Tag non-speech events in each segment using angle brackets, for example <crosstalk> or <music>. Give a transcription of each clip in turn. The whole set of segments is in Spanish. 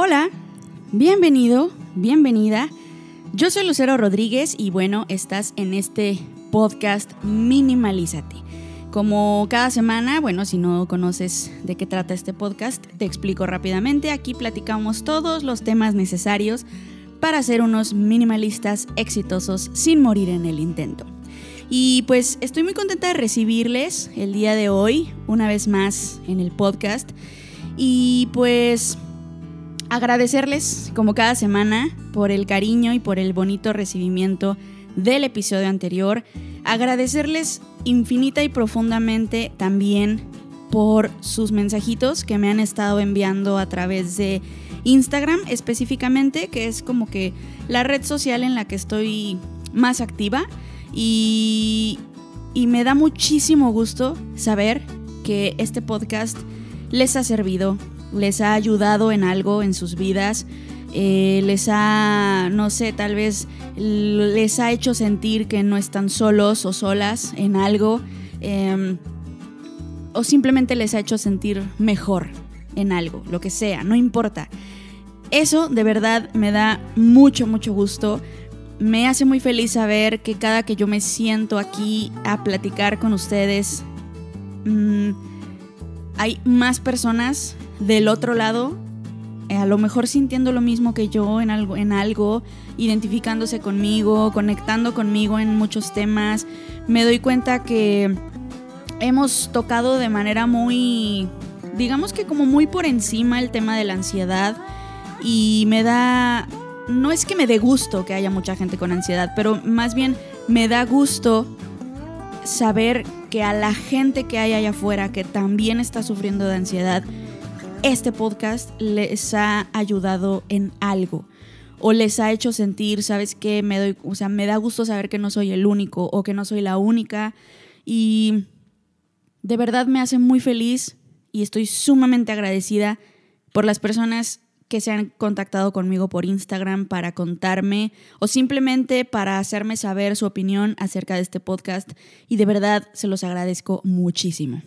Hola, bienvenido, bienvenida. Yo soy Lucero Rodríguez y bueno, estás en este podcast Minimalízate. Como cada semana, bueno, si no conoces de qué trata este podcast, te explico rápidamente. Aquí platicamos todos los temas necesarios para ser unos minimalistas exitosos sin morir en el intento. Y pues estoy muy contenta de recibirles el día de hoy, una vez más en el podcast. Y pues agradecerles, como cada semana, por el cariño y por el bonito recibimiento del episodio anterior. Agradecerles infinita y profundamente también por sus mensajitos que me han estado enviando a través de Instagram específicamente, que es como que la red social en la que estoy más activa. Y, me da muchísimo gusto saber que este podcast les ha servido, les ha ayudado en algo en sus vidas, eh, les ha, no sé, tal vez les ha hecho sentir que no están solos o solas en algo, em, o simplemente les ha hecho sentir mejor en algo, lo que sea, no importa. Eso de verdad me da mucho, mucho gusto. Me hace muy feliz saber que cada que yo me siento aquí a platicar con ustedes, mm, hay más personas del otro lado, eh, a lo mejor sintiendo lo mismo que yo en algo, en algo, identificándose conmigo, conectando conmigo en muchos temas. Me doy cuenta que hemos tocado de manera muy, digamos que como muy por encima el tema de la ansiedad y me da, no es que me dé gusto que haya mucha gente con ansiedad, pero más bien me da gusto saber que a la gente que hay allá afuera que también está sufriendo de ansiedad, este podcast les ha ayudado en algo o les ha hecho sentir, ¿sabes qué? Me doy, o sea, me da gusto saber que no soy el único o que no soy la única y de verdad me hace muy feliz y estoy sumamente agradecida por las personas que se han contactado conmigo por Instagram para contarme o simplemente para hacerme saber su opinión acerca de este podcast y de verdad se los agradezco muchísimo.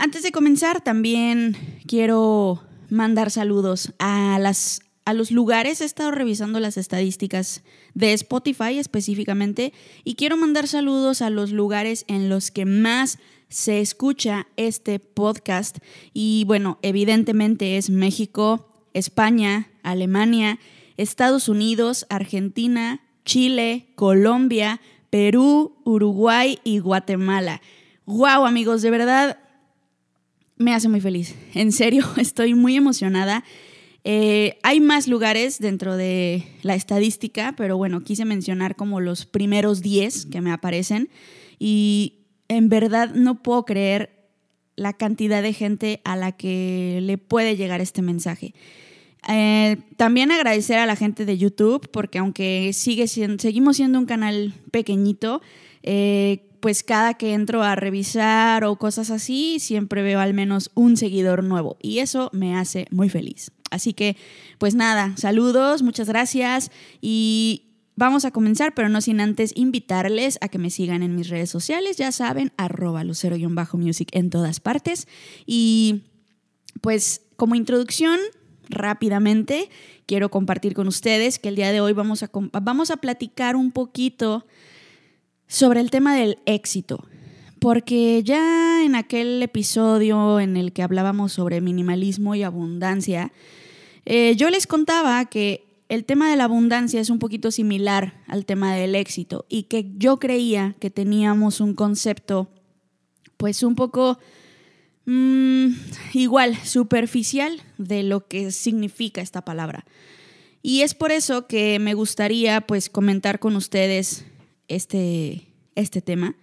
Antes de comenzar, también quiero mandar saludos a, los lugares. He estado revisando las estadísticas de Spotify específicamente y quiero mandar saludos a los lugares en los que más se escucha este podcast. Y bueno, evidentemente es México, España, Alemania, Estados Unidos, Argentina, Chile, Colombia, Perú, Uruguay y Guatemala. ¡Wow, amigos! De verdad, me hace muy feliz. En serio, <laughs> estoy muy emocionada. Eh, hay más lugares dentro de la estadística, pero bueno, quise mencionar como los primeros 10 que me aparecen y en verdad no puedo creer la cantidad de gente a la que le puede llegar este mensaje. Eh, también agradecer a la gente de YouTube, porque aunque sigue siendo, seguimos siendo un canal pequeñito, eh, pues cada que entro a revisar o cosas así, siempre veo al menos un seguidor nuevo y eso me hace muy feliz. Así que, pues nada, saludos, muchas gracias y vamos a comenzar, pero no sin antes invitarles a que me sigan en mis redes sociales, ya saben, arroba lucero-music en todas partes. Y pues como introducción, rápidamente, quiero compartir con ustedes que el día de hoy vamos a, vamos a platicar un poquito sobre el tema del éxito, porque ya en aquel episodio en el que hablábamos sobre minimalismo y abundancia, eh, yo les contaba que el tema de la abundancia es un poquito similar al tema del éxito y que yo creía que teníamos un concepto pues un poco mm, igual, superficial de lo que significa esta palabra. Y es por eso que me gustaría pues comentar con ustedes este, este tema.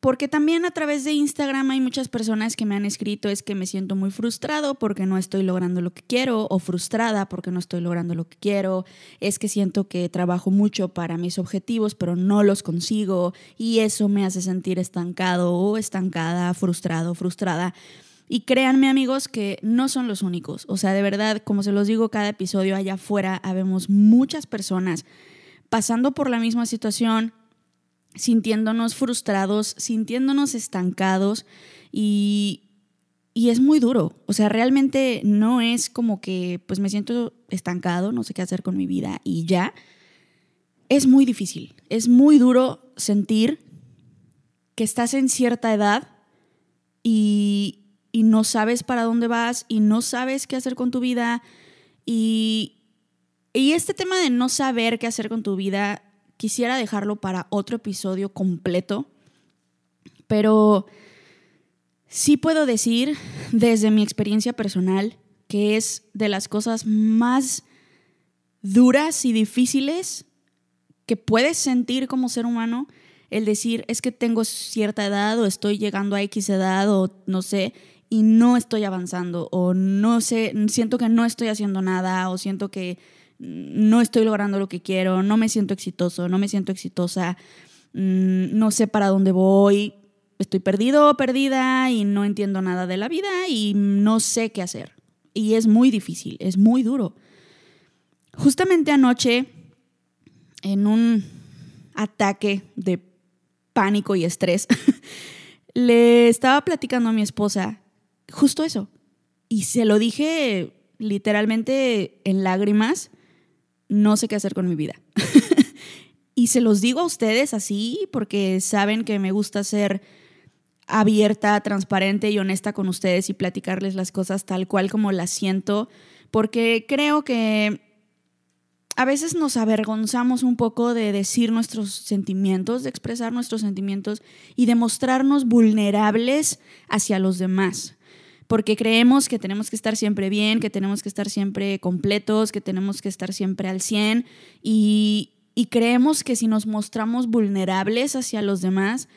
Porque también a través de Instagram hay muchas personas que me han escrito es que me siento muy frustrado porque no estoy logrando lo que quiero o frustrada porque no estoy logrando lo que quiero, es que siento que trabajo mucho para mis objetivos pero no los consigo y eso me hace sentir estancado o estancada, frustrado, frustrada. Y créanme amigos que no son los únicos, o sea, de verdad, como se los digo cada episodio allá afuera, habemos muchas personas pasando por la misma situación, sintiéndonos frustrados, sintiéndonos estancados y y es muy duro. O sea, realmente no es como que pues me siento estancado, no sé qué hacer con mi vida y ya. Es muy difícil. Es muy duro sentir que estás en cierta edad y, y no sabes para dónde vas y no sabes qué hacer con tu vida. Y, y este tema de no saber qué hacer con tu vida, quisiera dejarlo para otro episodio completo. Pero Sí puedo decir desde mi experiencia personal que es de las cosas más duras y difíciles que puedes sentir como ser humano el decir es que tengo cierta edad o estoy llegando a X edad o no sé y no estoy avanzando o no sé, siento que no estoy haciendo nada o siento que no estoy logrando lo que quiero, no me siento exitoso, no me siento exitosa, mm, no sé para dónde voy, estoy perdido perdida y no entiendo nada de la vida y no sé qué hacer. Y es muy difícil, es muy duro. Justamente anoche, en un ataque de pánico y estrés, <laughs> le estaba platicando a mi esposa justo eso. Y se lo dije literalmente en lágrimas, no sé qué hacer con mi vida. <laughs> y se los digo a ustedes así porque saben que me gusta ser abierta, transparente y honesta con ustedes y platicarles las cosas tal cual como las siento, porque creo que a veces nos avergonzamos un poco de decir nuestros sentimientos, de expresar nuestros sentimientos y de mostrarnos vulnerables hacia los demás. Porque creemos que tenemos que estar siempre bien, que tenemos que estar siempre completos, que tenemos que estar siempre al 100 y, y creemos que si nos mostramos vulnerables hacia los demás,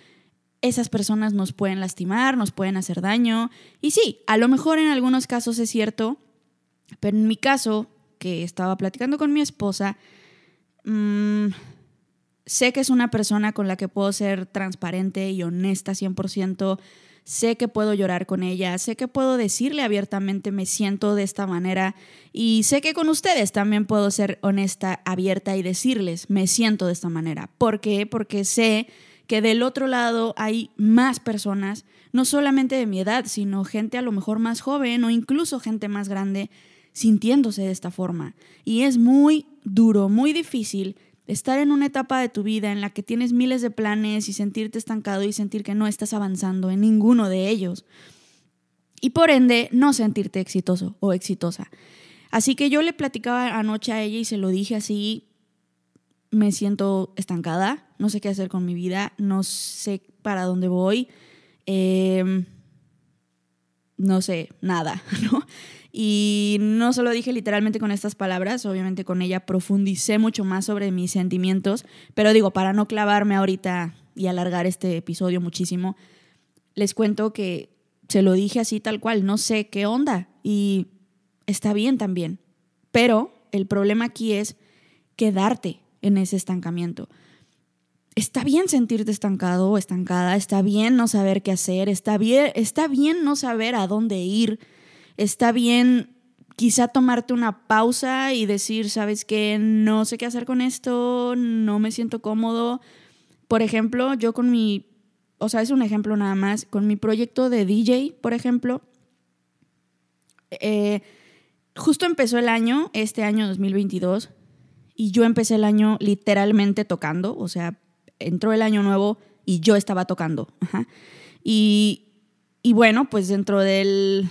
esas personas nos pueden lastimar, nos pueden hacer daño. Y sí, a lo mejor en algunos casos es cierto, pero en mi caso, que estaba platicando con mi esposa, mm, sé que es una persona con la que puedo ser transparente y honesta 100%. Sé que puedo llorar con ella, sé que puedo decirle abiertamente me siento de esta manera y sé que con ustedes también puedo ser honesta, abierta y decirles me siento de esta manera. ¿Por qué? Porque sé que del otro lado hay más personas, no solamente de mi edad, sino gente a lo mejor más joven o incluso gente más grande, sintiéndose de esta forma. Y es muy duro, muy difícil estar en una etapa de tu vida en la que tienes miles de planes y sentirte estancado y sentir que no estás avanzando en ninguno de ellos. Y por ende, no sentirte exitoso o exitosa. Así que yo le platicaba anoche a ella y se lo dije así me siento estancada, no sé qué hacer con mi vida, no sé para dónde voy, em, no sé, nada, <laughs> ¿no? Y no se lo dije literalmente con estas palabras, obviamente con ella profundicé mucho más sobre mis sentimientos, pero digo, para no clavarme ahorita y alargar este episodio muchísimo, les cuento que se lo dije así tal cual, no sé qué onda y está bien también, pero el problema aquí es quedarte en ese estancamiento. Está bien sentirte estancado o estancada, está bien no saber qué hacer, está bien, está bien no saber a dónde ir, está bien quizá tomarte una pausa y decir, sabes qué, no sé qué hacer con esto, no me siento cómodo. Por ejemplo, yo con mi, o sea, es un ejemplo nada más, con mi proyecto de DJ, por ejemplo, eh, justo empezó el año, este año 2022, y yo empecé el año literalmente tocando, o sea, entró el año nuevo y yo estaba tocando. Y, bueno, pues dentro de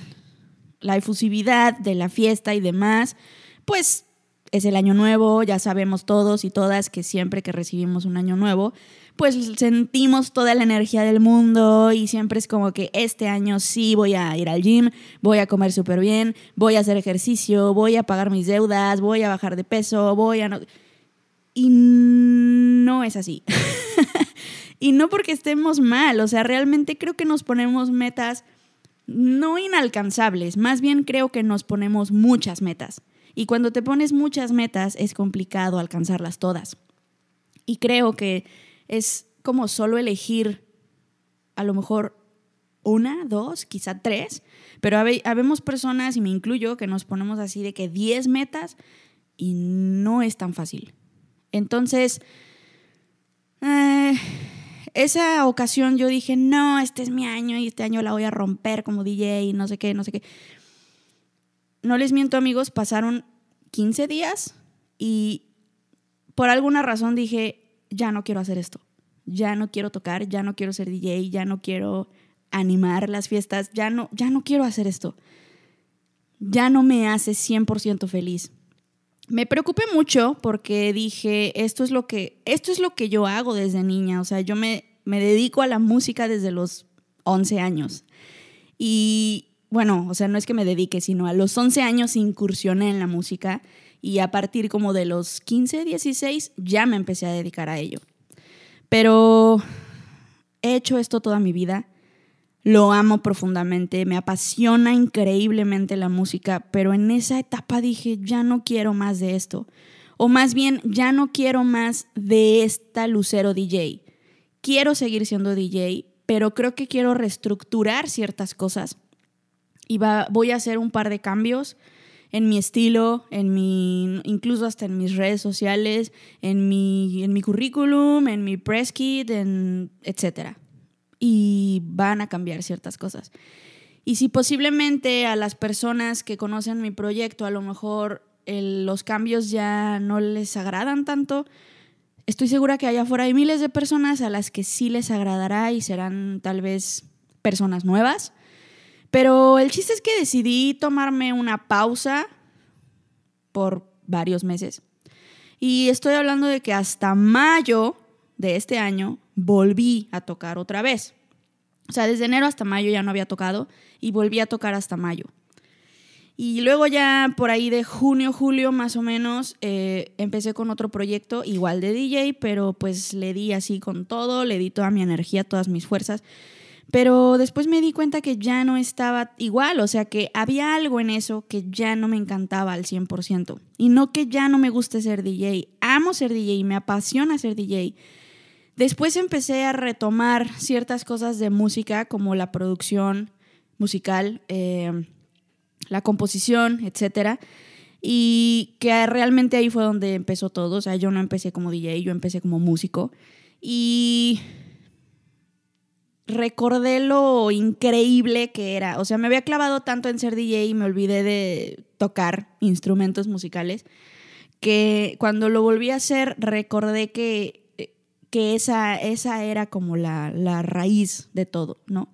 la efusividad de la fiesta y demás, pues es el año nuevo, ya sabemos todos y todas que siempre que recibimos un año nuevo, pues sentimos toda la energía del mundo y siempre es como que este año sí voy a ir al gym, voy a comer súper bien, voy a hacer ejercicio, voy a pagar mis deudas, voy a bajar de peso, voy a... No... Y no es así. <laughs> y no porque estemos mal, o sea, realmente creo que nos ponemos metas no inalcanzables, más bien creo que nos ponemos muchas metas. Y cuando te pones muchas metas es complicado alcanzarlas todas. Y creo que es como solo elegir a lo mejor una, dos, quizá tres, pero habemos personas, y me incluyo, que nos ponemos así de que diez metas y no es tan fácil. Entonces, eh, esa ocasión yo dije, no, este es mi año y este año la voy a romper como DJ y no sé qué, no sé qué. No les miento amigos, pasaron 15 días y por alguna razón dije, ya no quiero hacer esto, ya no quiero tocar, ya no quiero ser DJ, ya no quiero animar las fiestas, ya no, ya no quiero hacer esto. Ya no me hace 100% feliz. Me preocupé mucho porque dije, esto es lo que, esto es lo que yo hago desde niña, o sea, yo me, me dedico a la música desde los 11 años. Y bueno, o sea, no es que me dedique, sino a los 11 años incursioné en la música y a partir como de los 15, 16 ya me empecé a dedicar a ello. Pero he hecho esto toda mi vida, lo amo profundamente, me apasiona increíblemente la música, pero en esa etapa dije, ya no quiero más de esto. O más bien, ya no quiero más de esta Lucero DJ. Quiero seguir siendo DJ, pero creo que quiero reestructurar ciertas cosas. Y voy a hacer un par de cambios en mi estilo, en mi, incluso hasta en mis redes sociales, en mi, en mi currículum, en mi press kit, en, etc. Y van a cambiar ciertas cosas. Y si posiblemente a las personas que conocen mi proyecto a lo mejor los cambios ya no les agradan tanto, estoy segura que allá afuera hay miles de personas a las que sí les agradará y serán tal vez personas nuevas pero el chiste es que decidí tomarme una pausa por varios meses. Y estoy hablando de que hasta mayo de este año volví a tocar otra vez. O sea, desde enero hasta mayo ya no había tocado y volví a tocar hasta mayo. Y luego ya por ahí de junio, julio más o menos, eh, empecé con otro proyecto igual de DJ, pero pues le di así con todo, le di toda mi energía, todas mis fuerzas. Pero después me di cuenta que ya no estaba igual, o sea que había algo en eso que ya no me encantaba al 100%. Y no que ya no me guste ser DJ, amo ser DJ, me apasiona ser DJ. Después empecé a retomar ciertas cosas de música como la producción musical, eh, la composición, etc. Y que realmente ahí fue donde empezó todo. O sea, yo no empecé como DJ, yo empecé como músico. Y recordé lo increíble que era. O sea, me había clavado tanto en ser DJ y me olvidé de tocar instrumentos musicales que cuando lo volví a hacer recordé que, que esa, esa era como la, la raíz de todo, ¿no?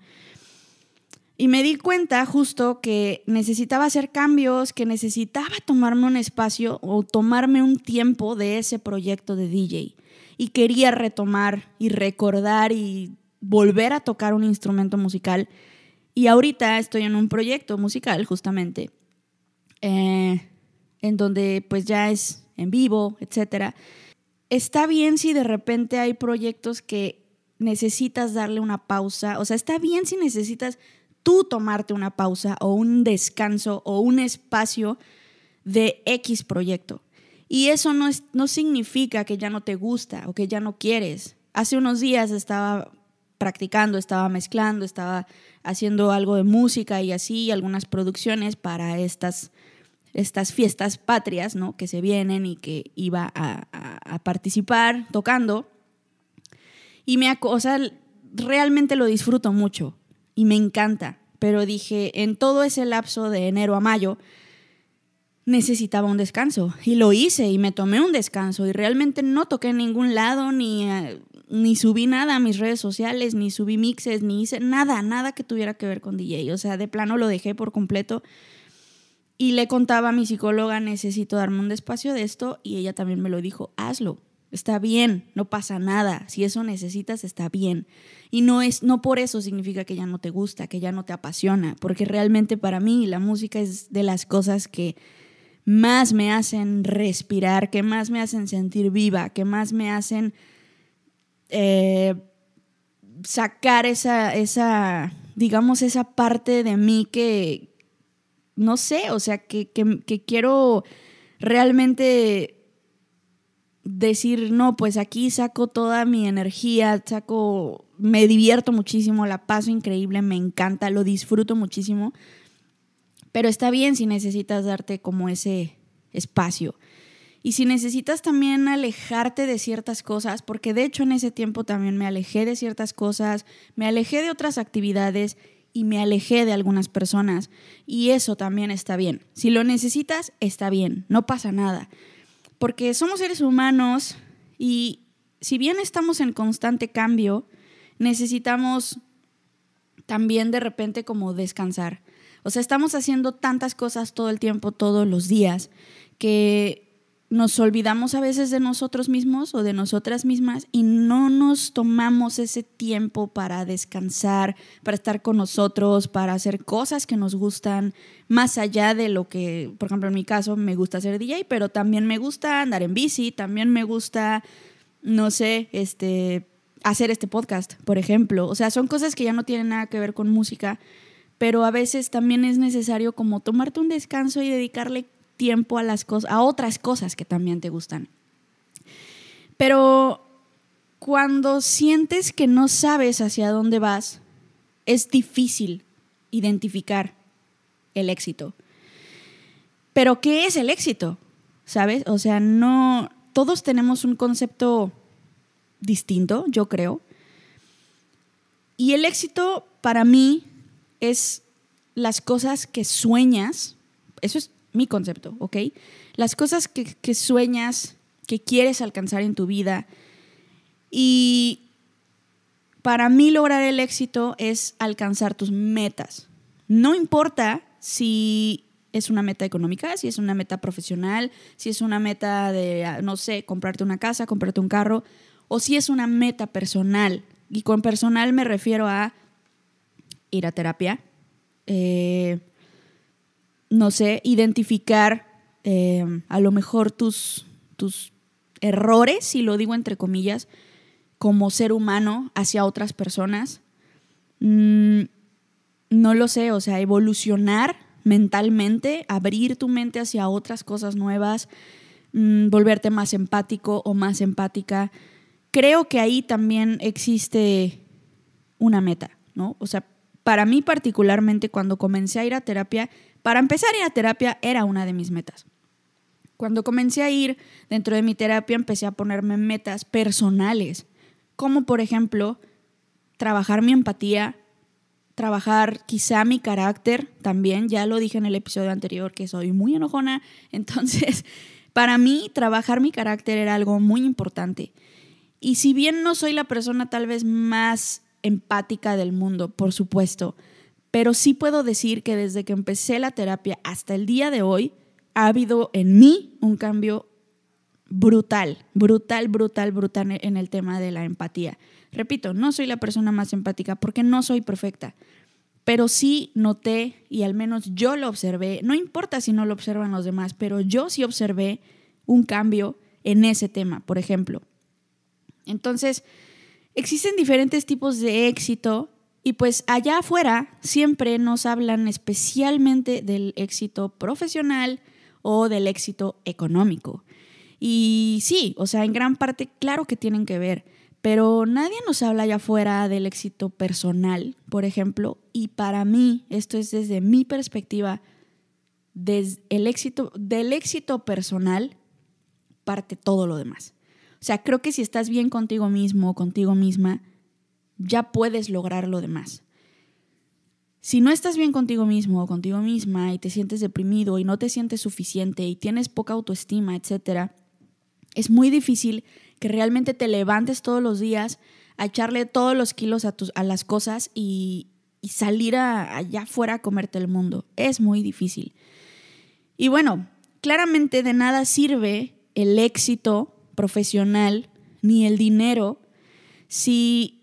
Y me di cuenta justo que necesitaba hacer cambios, que necesitaba tomarme un espacio o tomarme un tiempo de ese proyecto de DJ. Y quería retomar y recordar y volver a tocar un instrumento musical. Y ahorita estoy en un proyecto musical justamente, eh, en donde pues ya es en vivo, etc. Está bien si de repente hay proyectos que necesitas darle una pausa, o sea, está bien si necesitas tú tomarte una pausa o un descanso o un espacio de X proyecto. Y eso no, es, no significa que ya no te gusta o que ya no quieres. Hace unos días estaba practicando, estaba mezclando, estaba haciendo algo de música y así, algunas producciones para estas, estas fiestas patrias, ¿no? Que se vienen y que iba a, participar tocando. Y me, sea, realmente lo disfruto mucho y me encanta. Pero dije, en todo ese lapso de enero a mayo, necesitaba un descanso. Y lo hice y me tomé un descanso y realmente no toqué en ningún lado ni eh, ni subí nada a mis redes sociales, ni subí mixes, ni hice nada, nada que tuviera que ver con DJ. O sea, de plano lo dejé por completo. Y le contaba a mi psicóloga, necesito darme un despacio de esto, y ella también me lo dijo, hazlo, está bien, no pasa nada, si eso necesitas, está bien. Y no, es, no por eso significa que ya no te gusta, que ya no te apasiona, porque realmente para mí la música es de las cosas que más me hacen respirar, que más me hacen sentir viva, que más me hacen eh, sacar esa, esa, digamos, esa parte de mí que, no sé, o sea, que, quiero realmente decir, no, pues aquí saco toda mi energía, saco, me divierto muchísimo, la paso increíble, me encanta, lo disfruto muchísimo, pero está bien si necesitas darte como ese espacio. Y si necesitas también alejarte de ciertas cosas, porque de hecho en ese tiempo también me alejé de ciertas cosas, me alejé de otras actividades y me alejé de algunas personas. Y eso también está bien. Si lo necesitas, está bien, no pasa nada. Porque somos seres humanos y si bien estamos en constante cambio, necesitamos también de repente como descansar. O sea, estamos haciendo tantas cosas todo el tiempo, todos los días, que nos olvidamos a veces de nosotros mismos o de nosotras mismas y no nos tomamos ese tiempo para descansar, para estar con nosotros, para hacer cosas que nos gustan, más allá de lo que, por ejemplo, en mi caso me gusta ser DJ, pero también me gusta andar en bici, también me gusta, no sé, este, hacer este podcast, por ejemplo. O sea, son cosas que ya no tienen nada que ver con música, pero a veces también es necesario como tomarte un descanso y dedicarle tiempo a las cosas, a otras cosas que también te gustan. Pero cuando sientes que no sabes hacia dónde vas, es difícil identificar el éxito. Pero ¿qué es el éxito? ¿Sabes? O sea, no todos tenemos un concepto distinto, yo creo. Y el éxito para mí es las cosas que sueñas, eso es mi concepto, ¿ok? Las cosas que, sueñas, que quieres alcanzar en tu vida. Y para mí lograr el éxito es alcanzar tus metas. No importa si es una meta económica, si es una meta profesional, si es una meta de, no sé, comprarte una casa, comprarte un carro, o si es una meta personal. Y con personal me refiero a ir a terapia, eh, no sé, identificar eh, a lo mejor tus, tus errores, si lo digo entre comillas, como ser humano hacia otras personas. Mm, no lo sé, o sea, evolucionar mentalmente, abrir tu mente hacia otras cosas nuevas, mm, volverte más empático o más empática. Creo que ahí también existe una meta, ¿no? O sea, para mí particularmente cuando comencé a ir a terapia, para empezar ir a terapia era una de mis metas. Cuando comencé a ir dentro de mi terapia empecé a ponerme metas personales, como por ejemplo trabajar mi empatía, trabajar quizá mi carácter también, ya lo dije en el episodio anterior que soy muy enojona, <laughs> entonces para mí trabajar mi carácter era algo muy importante. Y si bien no soy la persona tal vez más empática del mundo, por supuesto, pero sí puedo decir que desde que empecé la terapia hasta el día de hoy, ha habido en mí un cambio brutal, brutal, brutal, brutal en el tema de la empatía. Repito, no soy la persona más empática porque no soy perfecta, pero sí noté y al menos yo lo observé, no importa si no lo observan los demás, pero yo sí observé un cambio en ese tema, por ejemplo. Entonces, existen diferentes tipos de éxito y pues allá afuera siempre nos hablan especialmente del éxito profesional o del éxito económico. Y sí, o sea, en gran parte claro que tienen que ver, pero nadie nos habla allá afuera del éxito personal, por ejemplo, y para mí, esto es desde mi perspectiva, desde el éxito, del éxito personal parte todo lo demás. O sea, creo que si estás bien contigo mismo contigo misma, ya puedes lograr lo demás. Si no estás bien contigo mismo o contigo misma y te sientes deprimido y no te sientes suficiente y tienes poca autoestima, etc., es muy difícil que realmente te levantes todos los días a echarle todos los kilos a, tus, a las cosas y, salir allá afuera a comerte el mundo. Es muy difícil. Y bueno, claramente de nada sirve el éxito profesional ni el dinero si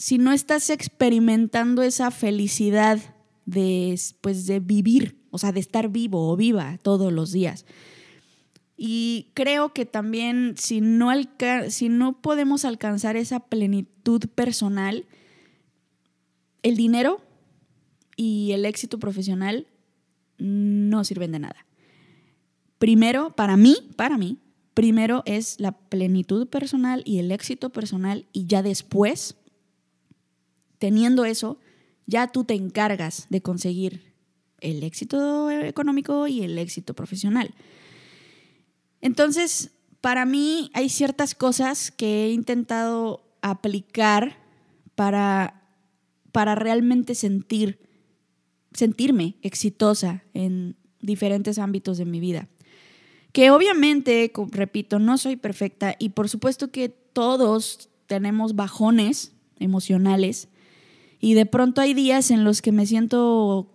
si no estás experimentando esa felicidad de, pues, de vivir, o sea, de estar vivo o viva todos los días. Y creo que también si no, si no podemos alcanzar esa plenitud personal, el dinero y el éxito profesional no sirven de nada. Primero, para mí, para mí, primero es la plenitud personal y el éxito personal y ya después teniendo eso, ya tú te encargas de conseguir el éxito económico y el éxito profesional. Entonces, para mí hay ciertas cosas que he intentado aplicar para, para realmente sentir, sentirme exitosa en diferentes ámbitos de mi vida. Que obviamente, repito, no soy perfecta y por supuesto que todos tenemos bajones emocionales y de pronto hay días en los que me siento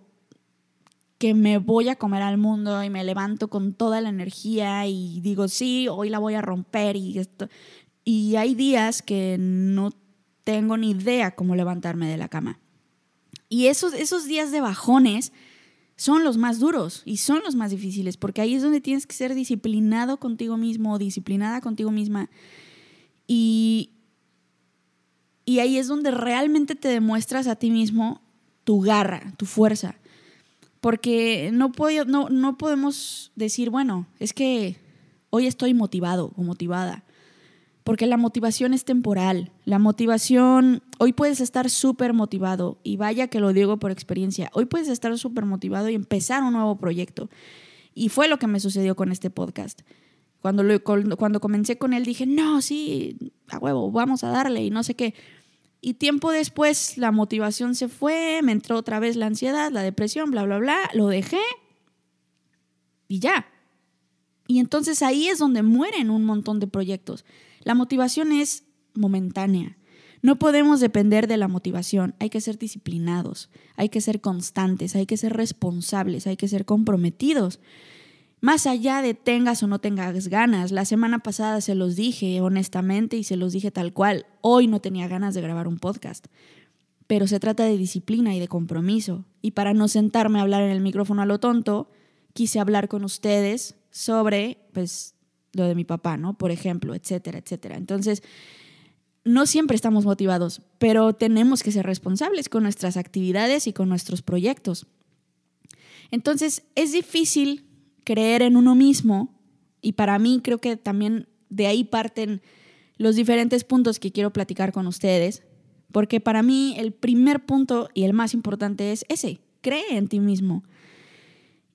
que me voy a comer al mundo y me levanto con toda la energía y digo, sí, hoy la voy a romper y. Y hay días que no tengo ni idea cómo levantarme de la cama. Y esos, esos días de bajones son los más duros y son los más difíciles, porque ahí es donde tienes que ser disciplinado contigo mismo, disciplinada contigo misma. Y, y ahí es donde realmente te demuestras a ti mismo tu garra, tu fuerza. Porque no, no, no podemos decir, bueno, es que hoy estoy motivado o motivada. Porque la motivación es temporal. La motivación, hoy puedes estar súper motivado, y vaya que lo digo por experiencia, hoy puedes estar súper motivado y empezar un nuevo proyecto. Y fue lo que me sucedió con este podcast. Cuando, lo, cuando comencé con él dije, no, sí, a huevo, vamos a darle y no sé qué. Y tiempo después la motivación se fue, me entró otra vez la ansiedad, la depresión, bla, bla, bla, lo dejé y ya. Y entonces ahí es donde mueren un montón de proyectos. La motivación es momentánea. No podemos depender de la motivación, hay que ser disciplinados, hay que ser constantes, hay que ser responsables, hay que ser comprometidos. Más allá de tengas o no tengas ganas, la semana pasada se los dije honestamente y se los dije tal cual, hoy no tenía ganas de grabar un podcast, pero se trata de disciplina y de compromiso. Y para no sentarme a hablar en el micrófono a lo tonto, quise hablar con ustedes sobre, pues, lo de mi papá, ¿no? Por ejemplo, etcétera, etcétera. Entonces, no siempre estamos motivados, pero tenemos que ser responsables con nuestras actividades y con nuestros proyectos. Entonces, es difícil creer en uno mismo y para mí creo que también de ahí parten los diferentes puntos que quiero platicar con ustedes, porque para mí el primer punto y el más importante es ese, cree en ti mismo.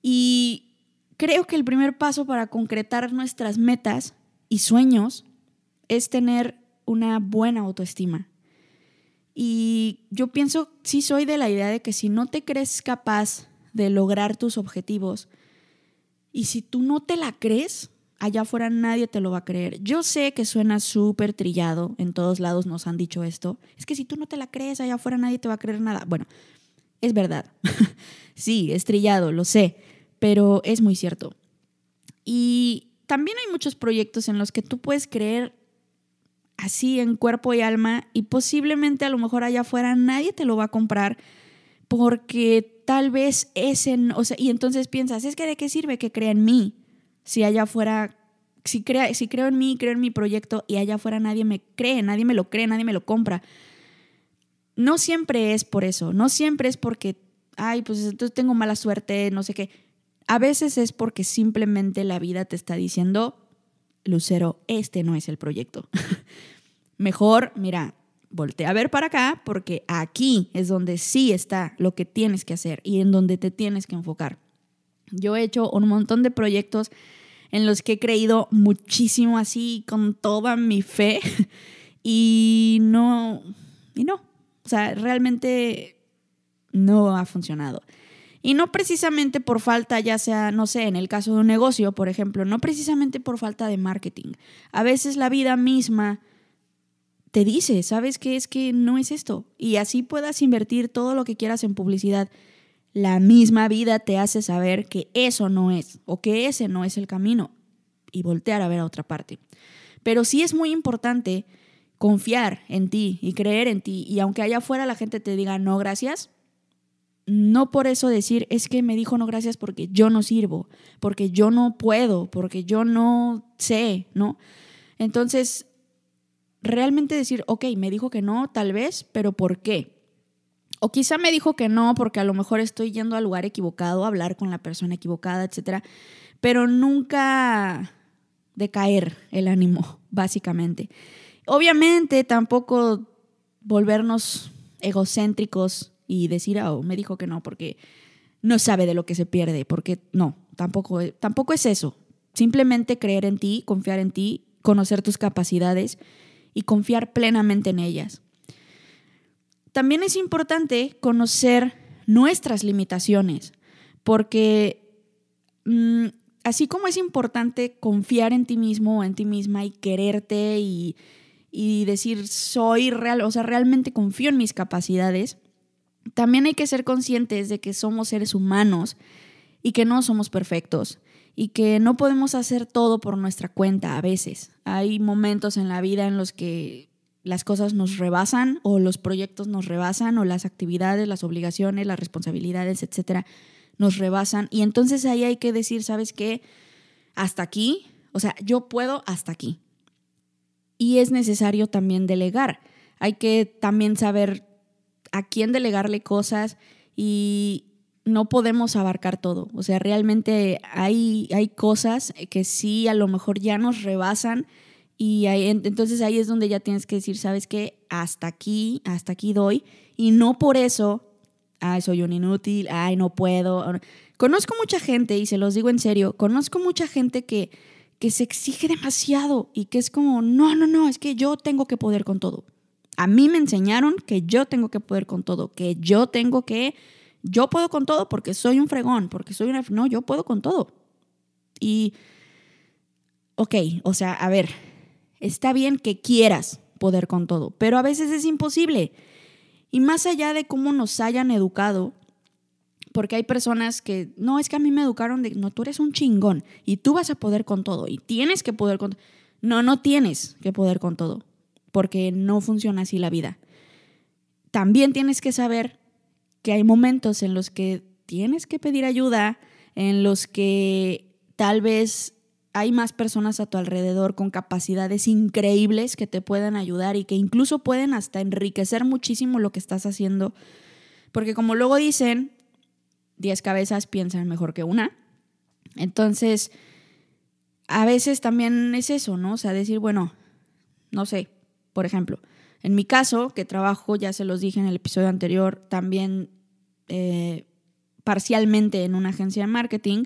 Y creo que el primer paso para concretar nuestras metas y sueños es tener una buena autoestima. Y yo pienso, sí soy de la idea de que si no te crees capaz de lograr tus objetivos, y si tú no te la crees, allá afuera nadie te lo va a creer. Yo sé que suena súper trillado, en todos lados nos han dicho esto. Es que si tú no te la crees, allá afuera nadie te va a creer nada. Bueno, es verdad. <laughs> sí, es trillado, lo sé, pero es muy cierto. Y también hay muchos proyectos en los que tú puedes creer así en cuerpo y alma y posiblemente a lo mejor allá afuera nadie te lo va a comprar porque tal vez ese, o sea, y entonces piensas, es que de qué sirve que crea en mí si allá afuera, si, crea, si creo en mí, creo en mi proyecto y allá afuera nadie me cree, nadie me lo cree, nadie me lo compra. No siempre es por eso, no siempre es porque, ay, pues entonces tengo mala suerte, no sé qué. A veces es porque simplemente la vida te está diciendo, Lucero, este no es el proyecto. <laughs> Mejor, mira, voltea a ver para acá porque aquí es donde sí está lo que tienes que hacer y en donde te tienes que enfocar. Yo he hecho un montón de proyectos en los que he creído muchísimo así con toda mi fe <laughs> y no, y no, o sea, realmente no ha funcionado. Y no precisamente por falta, ya sea, no sé, en el caso de un negocio, por ejemplo, no precisamente por falta de marketing. A veces la vida misma te dice, ¿sabes qué? Es que no es esto. Y así puedas invertir todo lo que quieras en publicidad. La misma vida te hace saber que eso no es o que ese no es el camino y voltear a ver a otra parte. Pero sí es muy importante confiar en ti y creer en ti. Y aunque allá afuera la gente te diga no gracias, no por eso decir es que me dijo no gracias porque yo no sirvo, porque yo no puedo, porque yo no sé, ¿no? Entonces, realmente decir, ok, me dijo que no, tal vez, pero ¿por qué? O quizá me dijo que no porque a lo mejor estoy yendo al lugar equivocado, a hablar con la persona equivocada, etcétera, pero nunca decaer el ánimo, <laughs> básicamente. Obviamente tampoco volvernos egocéntricos y decir, oh, me dijo que no porque no sabe de lo que se pierde, porque no, tampoco, tampoco es eso. Simplemente creer en ti, confiar en ti, conocer tus capacidades y confiar plenamente en ellas. También es importante conocer nuestras limitaciones, porque mm, así como es importante confiar en ti mismo o en ti misma y quererte y, y decir soy real, o sea, realmente confío en mis capacidades, también hay que ser conscientes de que somos seres humanos y que no somos perfectos y que no podemos hacer todo por nuestra cuenta a veces. Hay momentos en la vida en los que las cosas nos rebasan o los proyectos nos rebasan o las actividades, las obligaciones, las responsabilidades, etcétera, nos rebasan y entonces ahí hay que decir, ¿sabes qué? Hasta aquí, o sea, yo puedo hasta aquí. Y es necesario también delegar. Hay que también saber a quién delegarle cosas y no podemos abarcar todo. O sea, realmente hay, hay cosas que sí a lo mejor ya nos rebasan y entonces ahí es donde ya tienes que decir, ¿sabes qué? Hasta aquí, hasta aquí doy. Y no por eso, ay, soy un inútil, ay, no puedo. Conozco mucha gente, y se los digo en serio, conozco mucha gente que, que se exige demasiado y que es como, no, no, no, es que yo tengo que poder con todo. A mí me enseñaron que yo tengo que poder con todo, que yo tengo que, yo puedo con todo porque soy un fregón, porque soy una... No, yo puedo con todo. Y, ok, o sea, a ver, está bien que quieras poder con todo, pero a veces es imposible. Y más allá de cómo nos hayan educado, porque hay personas que, no, es que a mí me educaron de, no, tú eres un chingón y tú vas a poder con todo y tienes que poder con No, no tienes que poder con todo porque no funciona así la vida. También tienes que saber que hay momentos en los que tienes que pedir ayuda, en los que tal vez hay más personas a tu alrededor con capacidades increíbles que te puedan ayudar y que incluso pueden hasta enriquecer muchísimo lo que estás haciendo. Porque como luego dicen, 10 cabezas piensan mejor que una. Entonces, a veces también es eso, ¿no? O sea, decir, bueno, no sé, por ejemplo, en mi caso, que trabajo, ya se los dije en el episodio anterior, también eh, parcialmente en una agencia de marketing.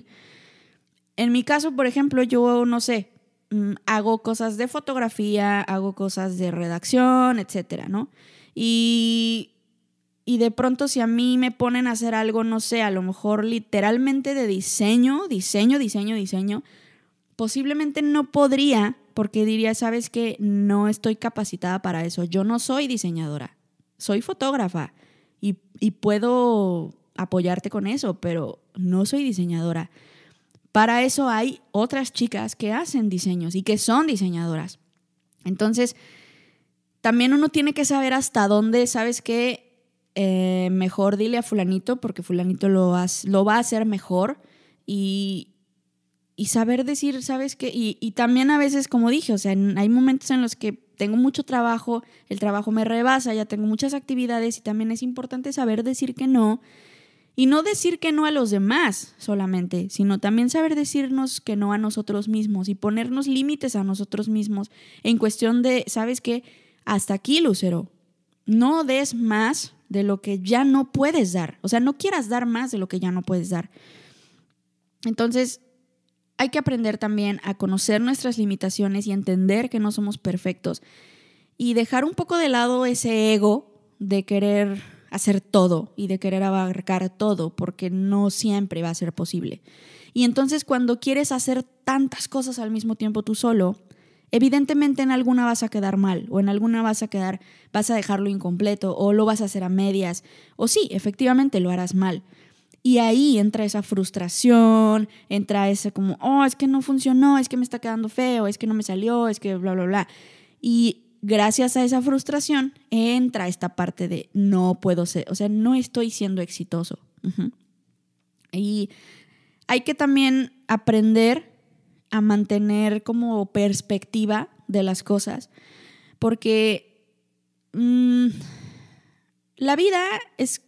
En mi caso, por ejemplo, yo no sé, mm, hago cosas de fotografía, hago cosas de redacción, etcétera, ¿no? Y, y de pronto, si a mí me ponen a hacer algo, no sé, a lo mejor literalmente de diseño, diseño, diseño, diseño, posiblemente no podría porque diría, sabes que no estoy capacitada para eso, yo no soy diseñadora, soy fotógrafa y, puedo apoyarte con eso, pero no soy diseñadora. Para eso hay otras chicas que hacen diseños y que son diseñadoras. Entonces, también uno tiene que saber hasta dónde, ¿sabes qué? Eh, mejor dile a fulanito porque fulanito lo, lo va a hacer mejor y, y saber decir, ¿sabes qué? Y, también a veces, como dije, o sea, hay momentos en los que tengo mucho trabajo, el trabajo me rebasa, ya tengo muchas actividades y también es importante saber decir que no. Y no decir que no a los demás solamente, sino también saber decirnos que no a nosotros mismos y ponernos límites a nosotros mismos en cuestión de, ¿sabes qué? Hasta aquí, Lucero. No des más de lo que ya no puedes dar. O sea, no quieras dar más de lo que ya no puedes dar. Entonces, hay que aprender también a conocer nuestras limitaciones y entender que no somos perfectos y dejar un poco de lado ese ego de querer hacer todo y de querer abarcar todo, porque no siempre va a ser posible. Y entonces cuando quieres hacer tantas cosas al mismo tiempo tú solo, evidentemente en alguna vas a quedar mal o en alguna vas a quedar, vas a dejarlo incompleto o lo vas a hacer a medias o sí, efectivamente lo harás mal. Y ahí entra esa frustración, entra ese como, oh, es que no funcionó, es que me está quedando feo, es que no me salió, es que bla, bla, bla. Y gracias a esa frustración entra esta parte de no puedo ser, o sea, no estoy siendo exitoso. Y hay que también aprender a mantener como perspectiva de las cosas, porque mm, la vida es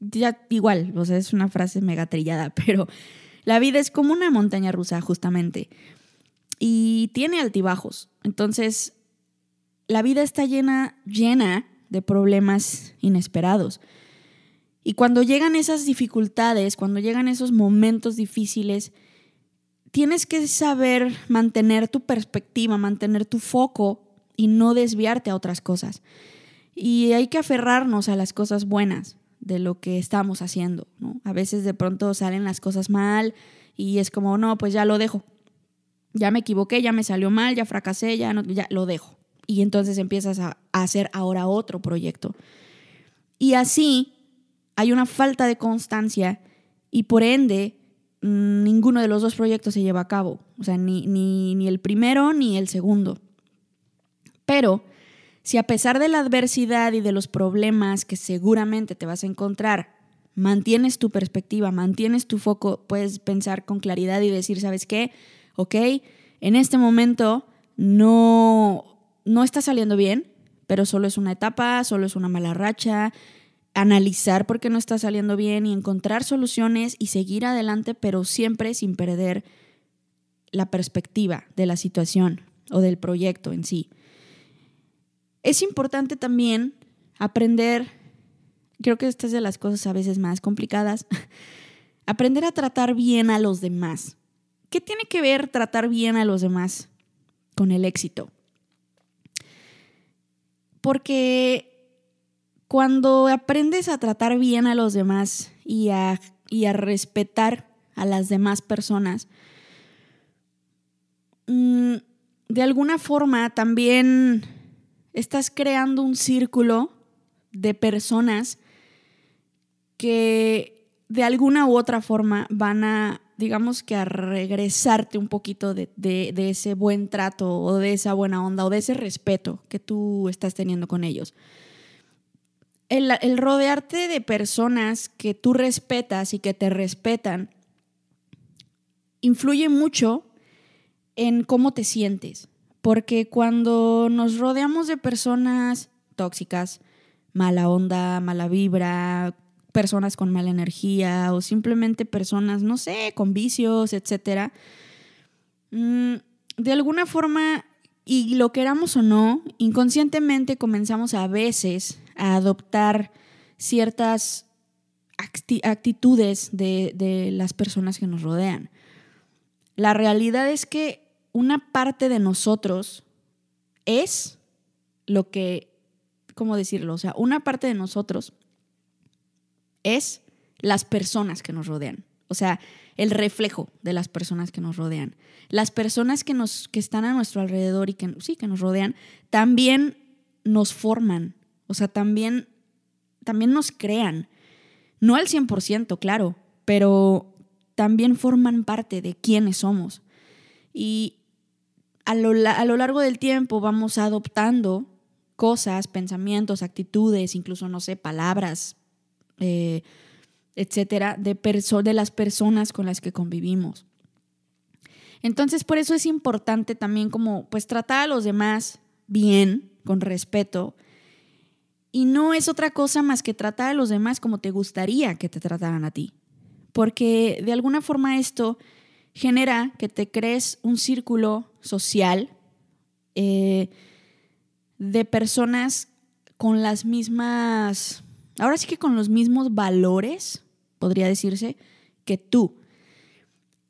ya igual, o sea, es una frase mega trillada, <laughs> pero la vida es como una montaña rusa, justamente. Y tiene altibajos. Entonces, la vida está llena, llena de problemas inesperados. Y cuando llegan esas dificultades, cuando llegan esos momentos difíciles, tienes que saber mantener tu perspectiva, mantener tu foco y no desviarte a otras cosas. Y hay que aferrarnos a las cosas buenas de lo que estamos haciendo. ¿no? A veces de pronto salen las cosas mal y es como, no, pues ya lo dejo. Ya me equivoqué, ya me salió mal, ya fracasé, ya, no, ya lo dejo. Y entonces empiezas a, hacer ahora otro proyecto. Y así hay una falta de constancia y por ende mm, ninguno de los dos proyectos se lleva a cabo. O sea, ni, ni, ni el primero ni el segundo. Pero si a pesar de la adversidad y de los problemas que seguramente te vas a encontrar, mantienes tu perspectiva, mantienes tu foco, puedes pensar con claridad y decir, ¿sabes qué? Ok, en este momento no, no está saliendo bien, pero solo es una etapa, solo es una mala racha, analizar por qué no está saliendo bien y encontrar soluciones y seguir adelante, pero siempre sin perder la perspectiva de la situación o del proyecto en sí. Es importante también aprender, creo que esta es de las cosas a veces más complicadas, <laughs> aprender a tratar bien a los demás. ¿Qué tiene que ver tratar bien a los demás con el éxito? Porque cuando aprendes a tratar bien a los demás y a, y a respetar a las demás personas, mm, de alguna forma también estás creando un círculo de personas que de alguna u otra forma van a, digamos que a regresarte un poquito de, ese buen trato o de esa buena onda o de ese respeto que tú estás teniendo con ellos. El, el rodearte de personas que tú respetas y que te respetan influye mucho en cómo te sientes. Porque cuando nos rodeamos de personas tóxicas, mala onda, mala vibra, personas con mala energía o simplemente personas, no sé, con vicios, etc., mm, de alguna forma, y lo queramos o no, inconscientemente comenzamos a veces a adoptar ciertas actitudes de, de las personas que nos rodean. La realidad es que una parte de nosotros es lo que, ¿cómo decirlo? O sea, una parte de nosotros es las personas que nos rodean. O sea, el reflejo de las personas que nos rodean. Las personas que, nos, que están a nuestro alrededor y que sí, que nos rodean, también nos forman. O sea, también, también nos crean. No al 100%, claro, pero también forman parte de quiénes somos. Y a lo, largo del tiempo vamos adoptando cosas, pensamientos, actitudes, incluso, no sé, palabras, eh, etcétera, de, de las personas con las que convivimos. Entonces, por eso es importante también como, pues, tratar a los demás bien, con respeto, y no es otra cosa más que tratar a los demás como te gustaría que te trataran a ti. Porque de alguna forma esto genera que te crees un círculo social eh, de personas con las mismas, ahora sí que con los mismos valores, podría decirse, que tú.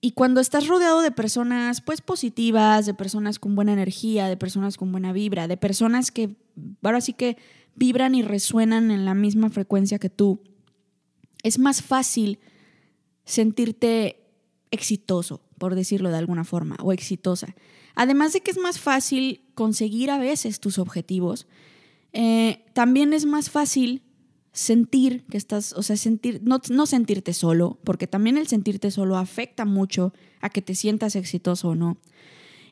Y cuando estás rodeado de personas pues positivas, de personas con buena energía, de personas con buena vibra, de personas que ahora sí que vibran y resuenan en la misma frecuencia que tú, es más fácil sentirte exitoso, por decirlo de alguna forma, o exitosa. Además de que es más fácil conseguir a veces tus objetivos, eh, también es más fácil sentir que estás, o sea, sentir, no, no, sentirte solo, porque también el sentirte solo afecta mucho a que te sientas exitoso o no.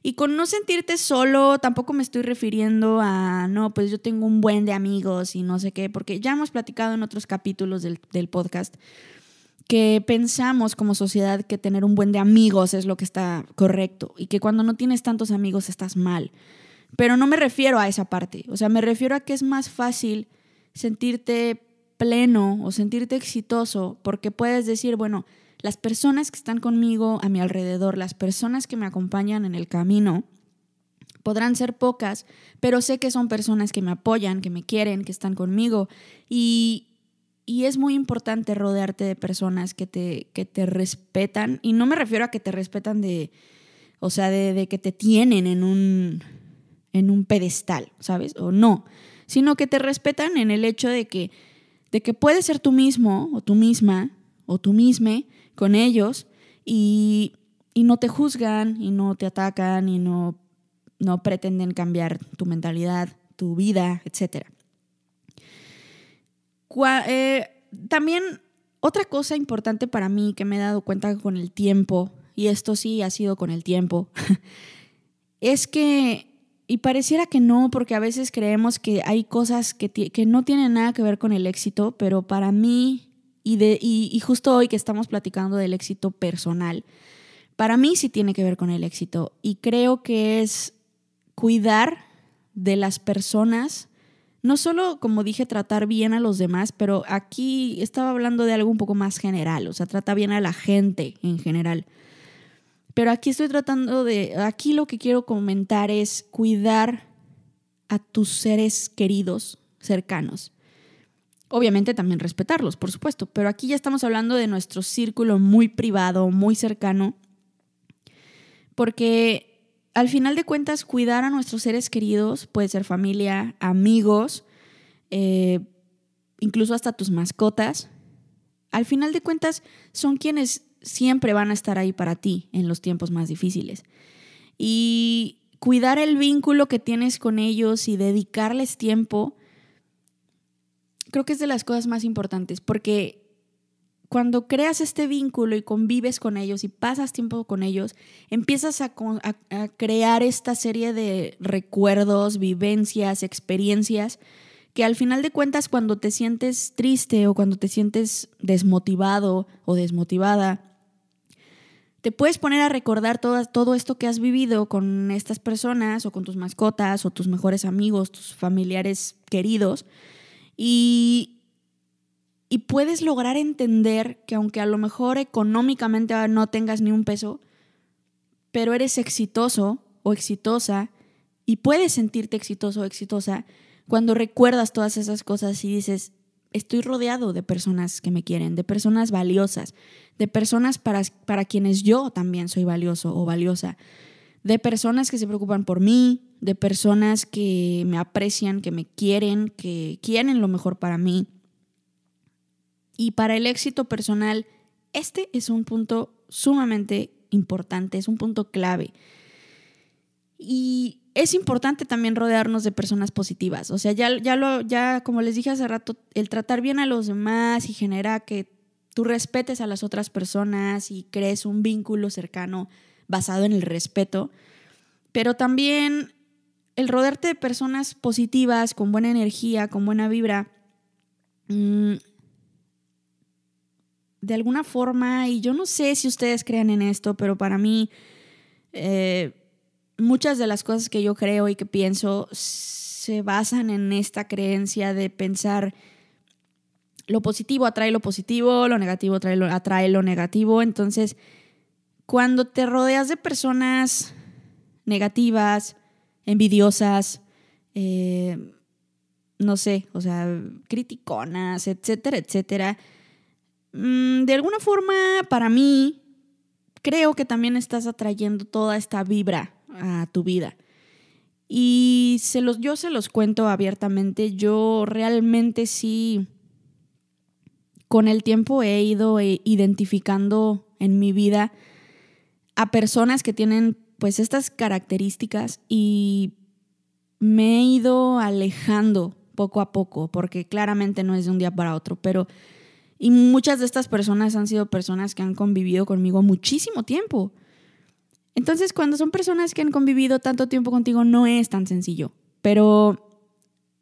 Y con no sentirte solo, tampoco me estoy refiriendo a, no, pues yo tengo un buen de amigos y no sé qué, porque ya hemos platicado en otros capítulos del, del podcast que pensamos como sociedad que tener un buen de amigos es lo que está correcto y que cuando no tienes tantos amigos estás mal. Pero no me refiero a esa parte, o sea, me refiero a que es más fácil sentirte pleno o sentirte exitoso porque puedes decir, bueno, las personas que están conmigo a mi alrededor, las personas que me acompañan en el camino, podrán ser pocas, pero sé que son personas que me apoyan, que me quieren, que están conmigo y y es muy importante rodearte de personas que te, que te respetan. Y no me refiero a que te respetan de, o sea, de, de que te tienen en un, en un pedestal, ¿sabes? O no, sino que te respetan en el hecho de que, de que puedes ser tú mismo o tú misma o tú misme con ellos y, y no te juzgan y no te atacan y no, no pretenden cambiar tu mentalidad, tu vida, etc. Eh, también otra cosa importante para mí que me he dado cuenta con el tiempo, y esto sí ha sido con el tiempo, <laughs> es que, y pareciera que no, porque a veces creemos que hay cosas que, que no tienen nada que ver con el éxito, pero para mí y, de, y, justo hoy que estamos platicando del éxito personal, para mí sí tiene que ver con el éxito y creo que es cuidar de las personas, no solo, como dije, tratar bien a los demás, pero aquí estaba hablando de algo un poco más general, o sea, trata bien a la gente en general. Pero aquí estoy tratando de, aquí lo que quiero comentar es cuidar a tus seres queridos, cercanos. Obviamente también respetarlos, por supuesto, pero aquí ya estamos hablando de nuestro círculo muy privado, muy cercano, porque al final de cuentas cuidar a nuestros seres queridos puede ser familia, amigos, eh, incluso hasta tus mascotas. Al final de cuentas son quienes siempre van a estar ahí para ti en los tiempos más difíciles. Y cuidar el vínculo que tienes con ellos y dedicarles tiempo creo que es de las cosas más importantes porque cuando creas este vínculo y convives con ellos y pasas tiempo con ellos, empiezas a, crear esta serie de recuerdos, vivencias, experiencias que al final de cuentas cuando te sientes triste o cuando te sientes desmotivado o desmotivada, te puedes poner a recordar todo, todo esto que has vivido con estas personas o con tus mascotas o tus mejores amigos, tus familiares queridos. Y, y puedes lograr entender que aunque a lo mejor económicamente no tengas ni un peso, pero eres exitoso o exitosa y puedes sentirte exitoso o exitosa cuando recuerdas todas esas cosas y dices, estoy rodeado de personas que me quieren, de personas valiosas, de personas para, para quienes yo también soy valioso o valiosa, de personas que se preocupan por mí, de personas que me aprecian, que me quieren, que quieren lo mejor para mí. Y para el éxito personal, este es un punto sumamente importante, es un punto clave. Y es importante también rodearnos de personas positivas. O sea, ya, ya, lo, ya como les dije hace rato, el tratar bien a los demás y genera que tú respetes a las otras personas y crees un vínculo cercano basado en el respeto. Pero también el rodearte de personas positivas, con buena energía, con buena vibra, mm, de alguna forma, y yo no sé si ustedes crean en esto, pero para mí eh, muchas de las cosas que yo creo y que pienso se basan en esta creencia de pensar lo positivo atrae lo positivo, lo negativo atrae lo, negativo. Entonces, cuando te rodeas de personas negativas, envidiosas, eh, no sé, o sea, criticonas, etcétera, etcétera. Mm, de alguna forma, para mí, creo que también estás atrayendo toda esta vibra a tu vida. Y se los, yo se los cuento abiertamente, yo realmente sí, con el tiempo he ido eh, identificando en mi vida a personas que tienen pues estas características y me he ido alejando poco a poco, porque claramente no es de un día para otro, pero y muchas de estas personas han sido personas que han convivido conmigo muchísimo tiempo. Entonces, cuando son personas que han convivido tanto tiempo contigo, no es tan sencillo, pero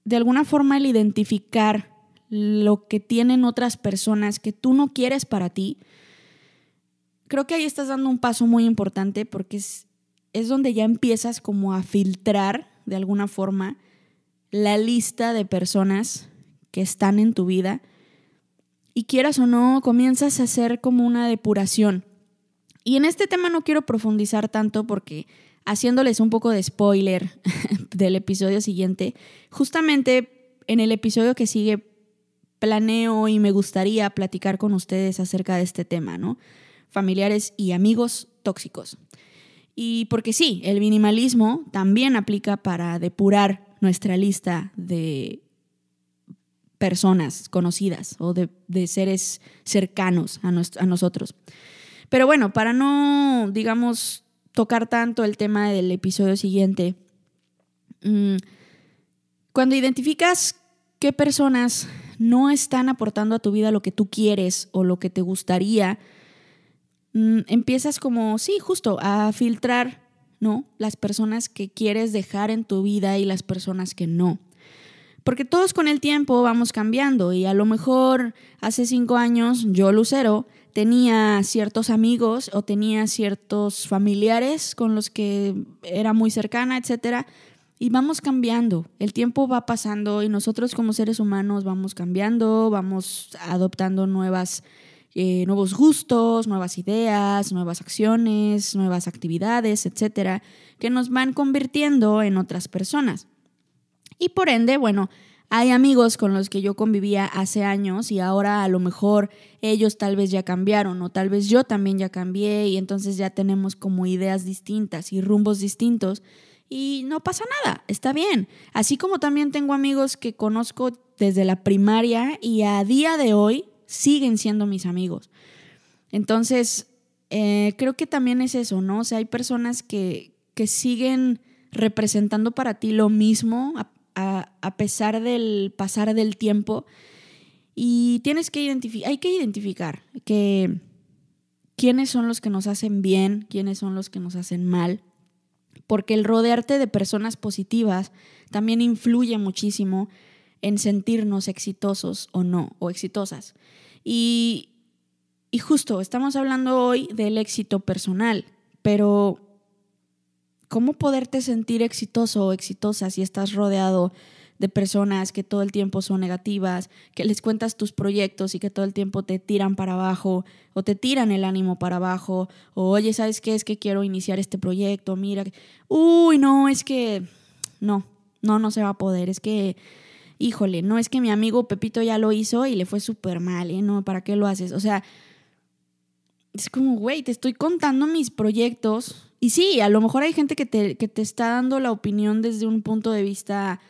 de alguna forma el identificar lo que tienen otras personas que tú no quieres para ti, creo que ahí estás dando un paso muy importante porque es, es donde ya empiezas como a filtrar de alguna forma la lista de personas que están en tu vida y quieras o no, comienzas a hacer como una depuración. Y en este tema no quiero profundizar tanto porque haciéndoles un poco de spoiler <laughs> del episodio siguiente, justamente en el episodio que sigue planeo y me gustaría platicar con ustedes acerca de este tema, ¿no? Familiares y amigos tóxicos. Y porque sí, el minimalismo también aplica para depurar nuestra lista de personas conocidas o de, seres cercanos a, nosotros. Pero bueno, para no, digamos, tocar tanto el tema del episodio siguiente, mm, cuando identificas qué personas no están aportando a tu vida lo que tú quieres o lo que te gustaría, mm, empiezas como, sí, justo a filtrar, ¿no? Las personas que quieres dejar en tu vida y las personas que no. Porque todos con el tiempo vamos cambiando y a lo mejor hace cinco años yo, Lucero, tenía ciertos amigos o tenía ciertos familiares con los que era muy cercana, etcétera, y vamos cambiando. El tiempo va pasando y nosotros como seres humanos vamos cambiando, vamos adoptando nuevas, eh, nuevos gustos, nuevas ideas, nuevas acciones, nuevas actividades, etcétera, que nos van convirtiendo en otras personas. Y por ende, bueno, hay amigos con los que yo convivía hace años y ahora a lo mejor ellos tal vez ya cambiaron o tal vez yo también ya cambié y entonces ya tenemos como ideas distintas y rumbos distintos y no pasa nada, está bien. Así como también tengo amigos que conozco desde la primaria y a día de hoy siguen siendo mis amigos. Entonces, eh, creo que también es eso, ¿no? O sea, hay personas que, que siguen representando para ti lo mismo, a, pesar del pasar del tiempo. Y tienes que hay que identificar que quiénes son los que nos hacen bien, quiénes son los que nos hacen mal, porque el rodearte de personas positivas también influye muchísimo en sentirnos exitosos o no, o exitosas. Y, y justo, estamos hablando hoy del éxito personal, pero ¿cómo poderte sentir exitoso o exitosa si estás rodeado de personas que todo el tiempo son negativas, que les cuentas tus proyectos y que todo el tiempo te tiran para abajo o te tiran el ánimo para abajo o oye, ¿sabes qué? Es que quiero iniciar este proyecto, mira, uy, no, es que no, no, no se va a poder, es que, híjole, no, es que mi amigo Pepito ya lo hizo y le fue súper mal, ¿eh? No, ¿para qué lo haces? O sea, es como, güey, te estoy contando mis proyectos y sí, a lo mejor hay gente que te, que te está dando la opinión desde un punto de vista,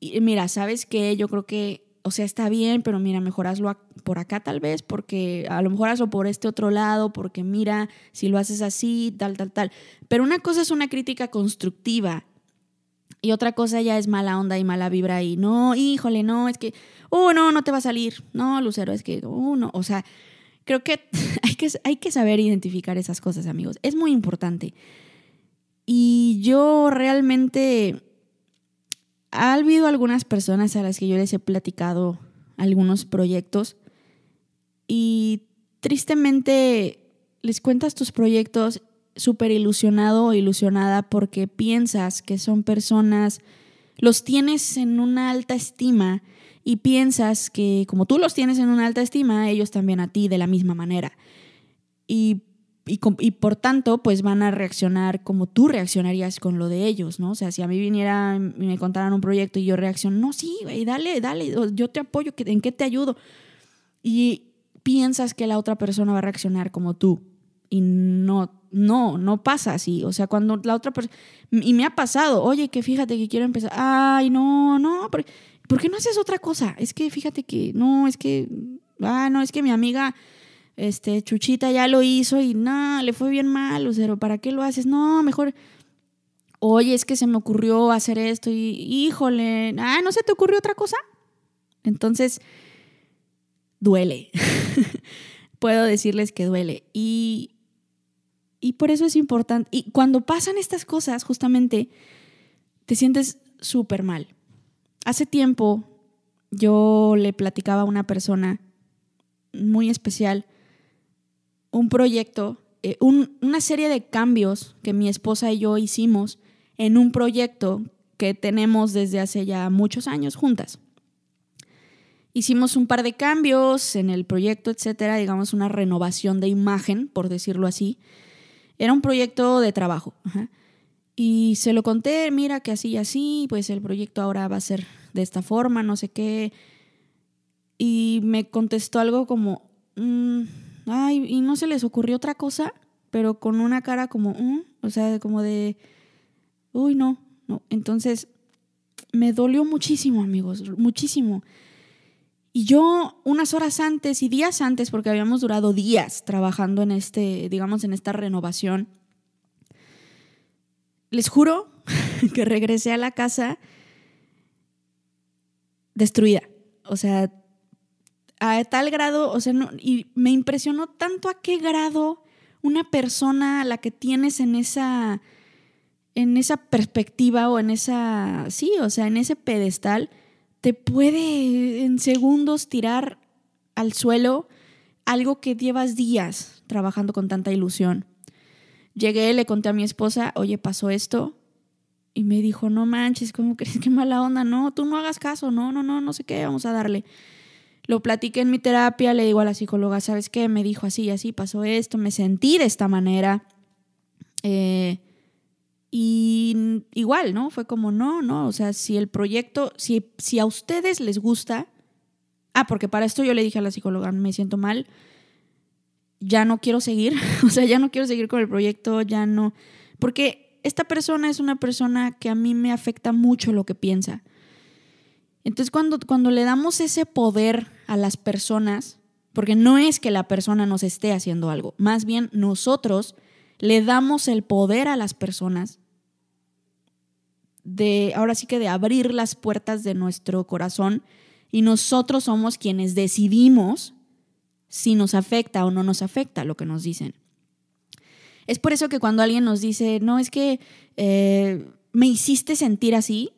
y mira, ¿sabes qué? Yo creo que, o sea, está bien, pero mira, mejor hazlo por acá tal vez, porque a lo mejor hazlo por este otro lado, porque mira, si lo haces así, tal, tal, tal. Pero una cosa es una crítica constructiva y otra cosa ya es mala onda y mala vibra y no, híjole, no, es que, oh, no, no te va a salir. No, Lucero, es que, oh, no, o sea, Creo que <laughs> hay, que hay que saber identificar esas cosas, amigos. Es muy importante. Y yo realmente... Ha habido algunas personas a las que yo les he platicado algunos proyectos y tristemente les cuentas tus proyectos súper ilusionado o ilusionada porque piensas que son personas, los tienes en una alta estima y piensas que como tú los tienes en una alta estima, ellos también a ti de la misma manera. Y, y, por tanto, pues van a reaccionar como tú reaccionarías con lo de ellos, ¿no? O sea, si a mí viniera y me contaran un proyecto y yo reacciono, no, sí, dale, dale, yo te apoyo, ¿en qué te ayudo? Y piensas que la otra persona va a reaccionar como tú. Y no, no, no pasa así. O sea, cuando la otra persona... Y me ha pasado, oye, que fíjate que quiero empezar. Ay, no, no, porque ¿por qué no haces otra cosa? Es que fíjate que, no, es que, ah, no, es que mi amiga, este, Chuchita ya lo hizo y nada, le fue bien mal, Lucero, ¿para qué lo haces? No, mejor, oye, es que se me ocurrió hacer esto y, híjole, ah, ¿no se te ocurrió otra cosa? Entonces, duele. <laughs> Puedo decirles que duele. Y, y por eso es importante. Y cuando pasan estas cosas, justamente, te sientes súper mal Hace tiempo yo le platicaba a una persona muy especial un proyecto, eh, una serie de cambios que mi esposa y yo hicimos en un proyecto que tenemos desde hace ya muchos años juntas. Hicimos un par de cambios en el proyecto, etcétera, digamos una renovación de imagen, por decirlo así. Era un proyecto de trabajo. Y se lo conté, mira que así y así, pues el proyecto ahora va a ser de esta forma, no sé qué. y me contestó algo como, mm, ay, ¿y no se les ocurrió otra cosa? Pero con una cara como, mm", o sea, como de, uy, no, no. Entonces, me dolió muchísimo, amigos, muchísimo. Y yo unas horas antes y días antes, porque habíamos durado días trabajando en este, digamos, en esta renovación, les juro <laughs> que regresé a la casa destruida. O sea, a tal grado, o sea, no, y me impresionó tanto a qué grado una persona a la que tienes en esa, en esa perspectiva o en esa, sí, o sea, en ese pedestal, te puede en segundos tirar al suelo algo que llevas días trabajando con tanta ilusión. Llegué, le conté a mi esposa, oye, pasó esto. Y me dijo, no manches, ¿cómo crees? Qué mala onda. No, tú no hagas caso. No, no, no, no sé qué, vamos a darle. Lo platiqué en mi terapia, le digo a la psicóloga, ¿sabes qué? Me dijo así, así, pasó esto, me sentí de esta manera. Eh, y igual, ¿no? Fue como, no, no, o sea, si el proyecto, si, si a ustedes les gusta, ah, porque para esto yo le dije a la psicóloga, me siento mal, ya no quiero seguir, <laughs> o sea, ya no quiero seguir con el proyecto, ya no, porque esta persona es una persona que a mí me afecta mucho lo que piensa. Entonces, cuando, cuando le damos ese poder a las personas, porque no es que la persona nos esté haciendo algo, más bien nosotros le damos el poder a las personas de, ahora sí que de abrir las puertas de nuestro corazón y nosotros somos quienes decidimos si nos afecta o no nos afecta lo que nos dicen. Es por eso que cuando alguien nos dice, no, es que eh, me hiciste sentir así,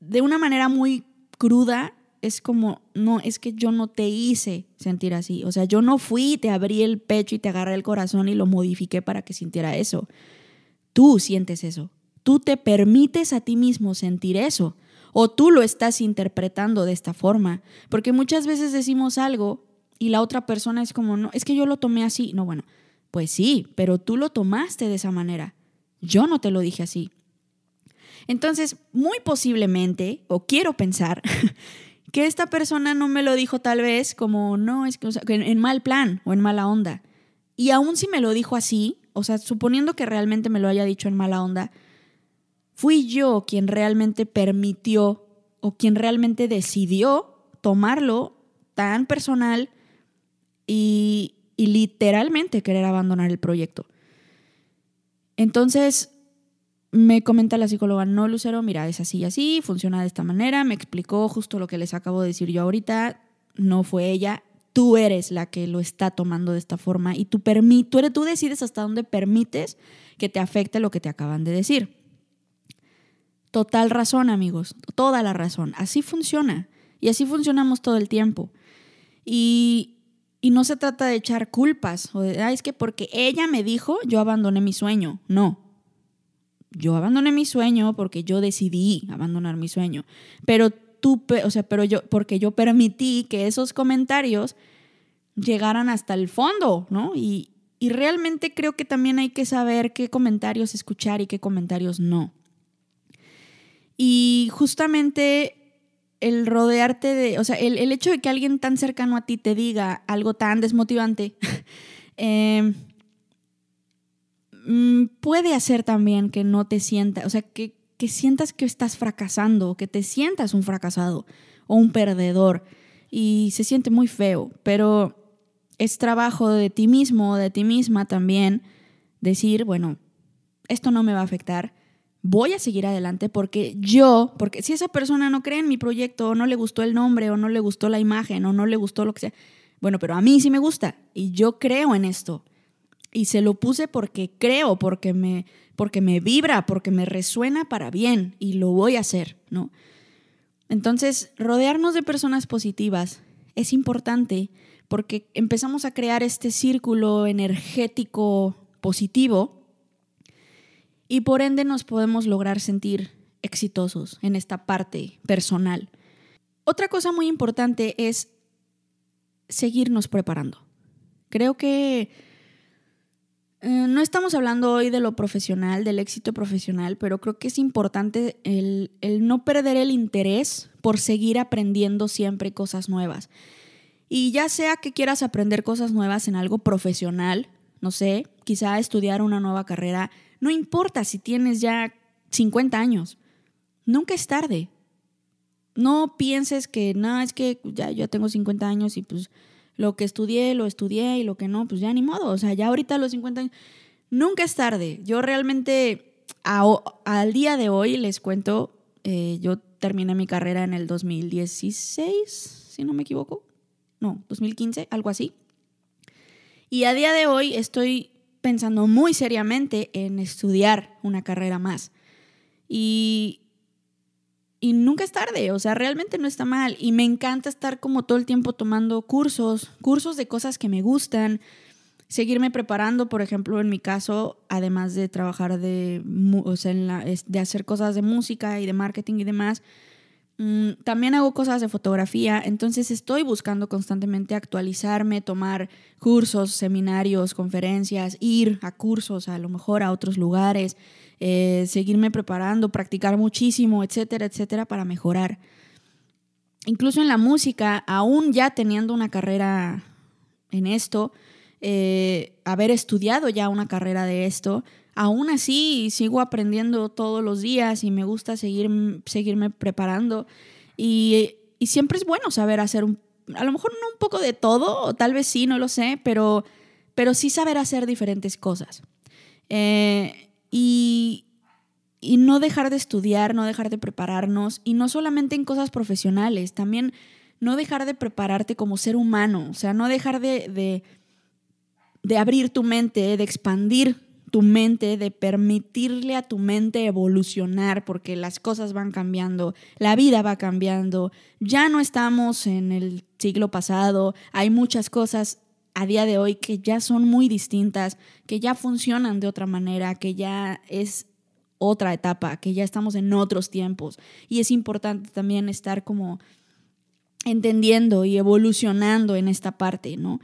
de una manera muy cruda, es como, no, es que yo no te hice sentir así. O sea, yo no fui, te abrí el pecho y te agarré el corazón y lo modifiqué para que sintiera eso. Tú sientes eso. Tú te permites a ti mismo sentir eso o tú lo estás interpretando de esta forma, porque muchas veces decimos algo y la otra persona es como, no, es que yo lo tomé así. No, bueno, pues sí, pero tú lo tomaste de esa manera. Yo no te lo dije así. Entonces, muy posiblemente, o quiero pensar, <laughs> que esta persona no me lo dijo tal vez como, no, es que, en mal plan o en mala onda. Y aún si me lo dijo así, o sea, suponiendo que realmente me lo haya dicho en mala onda, fui yo quien realmente permitió o quien realmente decidió tomarlo tan personal y, literalmente querer abandonar el proyecto. Entonces, me comenta la psicóloga, no, Lucero, mira, es así y así, funciona de esta manera, me explicó justo lo que les acabo de decir yo ahorita, no fue ella, tú eres la que lo está tomando de esta forma y tú, tú, eres, tú decides hasta dónde permites que te afecte lo que te acaban de decir. Total razón, amigos, toda la razón. Así funciona. Y así funcionamos todo el tiempo. Y, no se trata de echar culpas o de, es que porque ella me dijo, yo abandoné mi sueño. No. Yo abandoné mi sueño porque yo decidí abandonar mi sueño. Pero tú, o sea, pero yo, porque yo permití que esos comentarios llegaran hasta el fondo, ¿no? Y, y realmente creo que también hay que saber qué comentarios escuchar y qué comentarios no. Y justamente el rodearte de, o sea, el, hecho de que alguien tan cercano a ti te diga algo tan desmotivante, <laughs> em, mm, puede hacer también que no te sientas, o sea, que, que sientas que estás fracasando, que te sientas un fracasado o un perdedor. Y se siente muy feo, pero es trabajo de ti mismo, de ti misma también, decir, bueno, esto no me va a afectar, voy a seguir adelante porque yo, porque si esa persona no cree en mi proyecto o no le gustó el nombre o no le gustó la imagen o no le gustó lo que sea, bueno, pero a mí sí me gusta y yo creo en esto. Y se lo puse porque creo, porque me, porque me vibra, porque me resuena para bien y lo voy a hacer, ¿no? Entonces, rodearnos de personas positivas es importante porque empezamos a crear este círculo energético positivo y por ende nos podemos lograr sentir exitosos en esta parte personal. Otra cosa muy importante es seguirnos preparando. Creo que Eh, no estamos hablando hoy de lo profesional, del éxito profesional, pero creo que es importante el, el, no perder el interés por seguir aprendiendo siempre cosas nuevas. Y ya sea que quieras aprender cosas nuevas en algo profesional, no sé, quizá estudiar una nueva carrera, no importa si tienes ya 50 años, nunca es tarde. No pienses que, no, es que ya yo tengo 50 años y pues lo que estudié, lo estudié y lo que no, pues ya ni modo. O sea, ya ahorita a los 50 años, nunca es tarde. Yo realmente, al día de hoy, les cuento, eh, yo terminé mi carrera en el 2016, si no me equivoco. No, 2015, algo así. Y a día de hoy estoy pensando muy seriamente en estudiar una carrera más. Y, y nunca es tarde, o sea, realmente no está mal. Y me encanta estar como todo el tiempo tomando cursos, cursos de cosas que me gustan, seguirme preparando, por ejemplo, en mi caso, además de trabajar de, o sea, de hacer cosas de música y de marketing y demás, también hago cosas de fotografía, entonces estoy buscando constantemente actualizarme, tomar cursos, seminarios, conferencias, ir a cursos, a lo mejor a otros lugares. Eh, seguirme preparando, practicar muchísimo, etcétera, etcétera, para mejorar. Incluso en la música, aún ya teniendo una carrera en esto, eh, haber estudiado ya una carrera de esto, aún así sigo aprendiendo todos los días y me gusta seguir, seguirme preparando. Y, siempre es bueno saber hacer un, a lo mejor no un poco de todo, o tal vez sí, no lo sé, pero, pero sí saber hacer diferentes cosas. Eh, y, no dejar de estudiar, no dejar de prepararnos, y no solamente en cosas profesionales, también no dejar de prepararte como ser humano, o sea, no dejar de, de, de abrir tu mente, de expandir tu mente, de permitirle a tu mente evolucionar, porque las cosas van cambiando, la vida va cambiando, ya no estamos en el siglo pasado, hay muchas cosas a día de hoy que ya son muy distintas, que ya funcionan de otra manera, que ya es otra etapa, que ya estamos en otros tiempos. Y es importante también estar como entendiendo y evolucionando en esta parte, ¿no?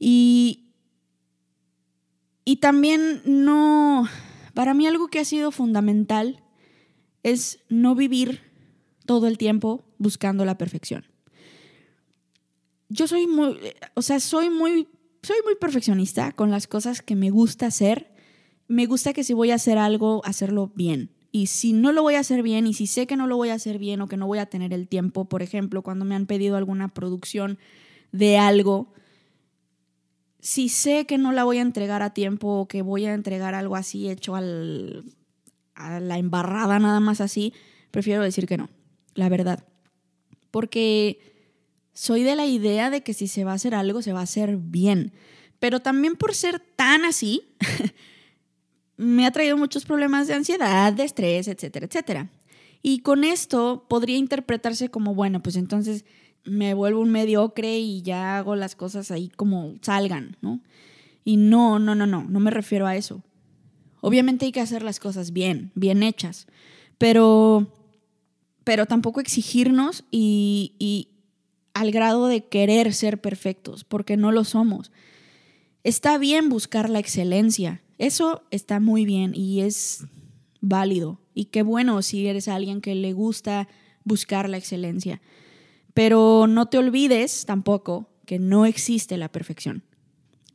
Y, y también no, para mí algo que ha sido fundamental es no vivir todo el tiempo buscando la perfección yo soy muy, o sea, soy muy, soy muy perfeccionista con las cosas que me gusta hacer. Me gusta que si voy a hacer algo, hacerlo bien. Y si no lo voy a hacer bien y si sé que no lo voy a hacer bien o que no voy a tener el tiempo, por ejemplo, cuando me han pedido alguna producción de algo, si sé que no la voy a entregar a tiempo o que voy a entregar algo así hecho al, a la embarrada nada más así, prefiero decir que no, la verdad. Porque soy de la idea de que si se va a hacer algo, se va a hacer bien. Pero también por ser tan así, <laughs> me ha traído muchos problemas de ansiedad, de estrés, etcétera, etcétera. Y con esto podría interpretarse como, bueno, pues entonces me vuelvo un mediocre y ya hago las cosas ahí como salgan, ¿no? Y no, no, no, no, no me refiero a eso. Obviamente hay que hacer las cosas bien, bien hechas, pero, pero tampoco exigirnos y, al grado de querer ser perfectos, porque no lo somos. Está bien buscar la excelencia, eso está muy bien y es válido. Y qué bueno si eres alguien que le gusta buscar la excelencia. Pero no te olvides tampoco que no existe la perfección.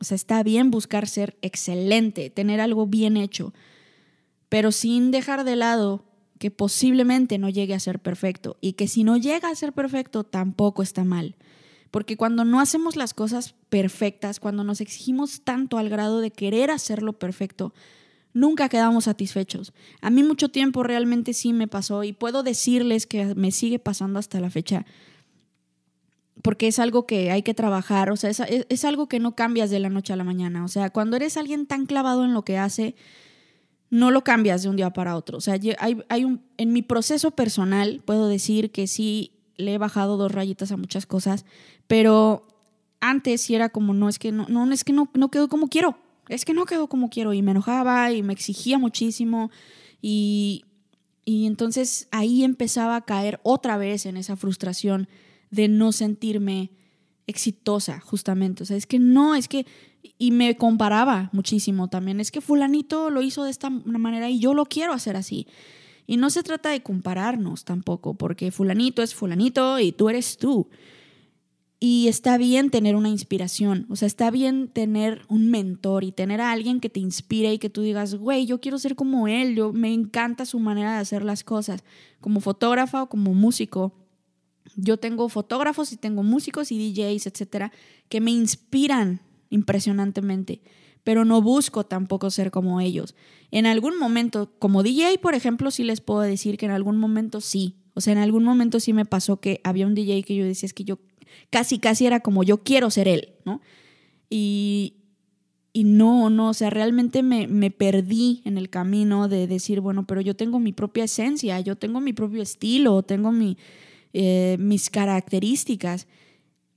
O sea, está bien buscar ser excelente, tener algo bien hecho, pero sin dejar de lado que posiblemente no llegue a ser perfecto y que si no llega a ser perfecto tampoco está mal. Porque cuando no hacemos las cosas perfectas, cuando nos exigimos tanto al grado de querer hacerlo perfecto, nunca quedamos satisfechos. A mí mucho tiempo realmente sí me pasó y puedo decirles que me sigue pasando hasta la fecha, porque es algo que hay que trabajar, o sea, es, es algo que no cambias de la noche a la mañana. O sea, cuando eres alguien tan clavado en lo que hace, no lo cambias de un día para otro. O sea, hay, hay un, en mi proceso personal puedo decir que sí le he bajado dos rayitas a muchas cosas, pero antes sí era como, no, es que no, no es que no, no quedó como quiero, es que no quedó como quiero y me enojaba y me exigía muchísimo y, y entonces ahí empezaba a caer otra vez en esa frustración de no sentirme exitosa, justamente. O sea, es que no, es que... Y me comparaba muchísimo también. Es que fulanito lo hizo de esta manera y yo lo quiero hacer así. Y no se trata de compararnos tampoco, porque fulanito es fulanito y tú eres tú. Y está bien tener una inspiración, o sea, está bien tener un mentor y tener a alguien que te inspire y que tú digas, güey, yo quiero ser como él, yo me encanta su manera de hacer las cosas, como fotógrafa o como músico. Yo tengo fotógrafos y tengo músicos y DJs, etcétera, que me inspiran impresionantemente, pero no busco tampoco ser como ellos. En algún momento, como DJ, por ejemplo, sí les puedo decir que en algún momento sí. O sea, en algún momento sí me pasó que había un DJ que yo decía, es que yo casi, casi era como yo quiero ser él, ¿no? Y, y no, no, o sea, realmente me, me, perdí en el camino de decir, bueno, pero yo tengo mi propia esencia, yo tengo mi propio estilo, tengo mi, eh, mis características.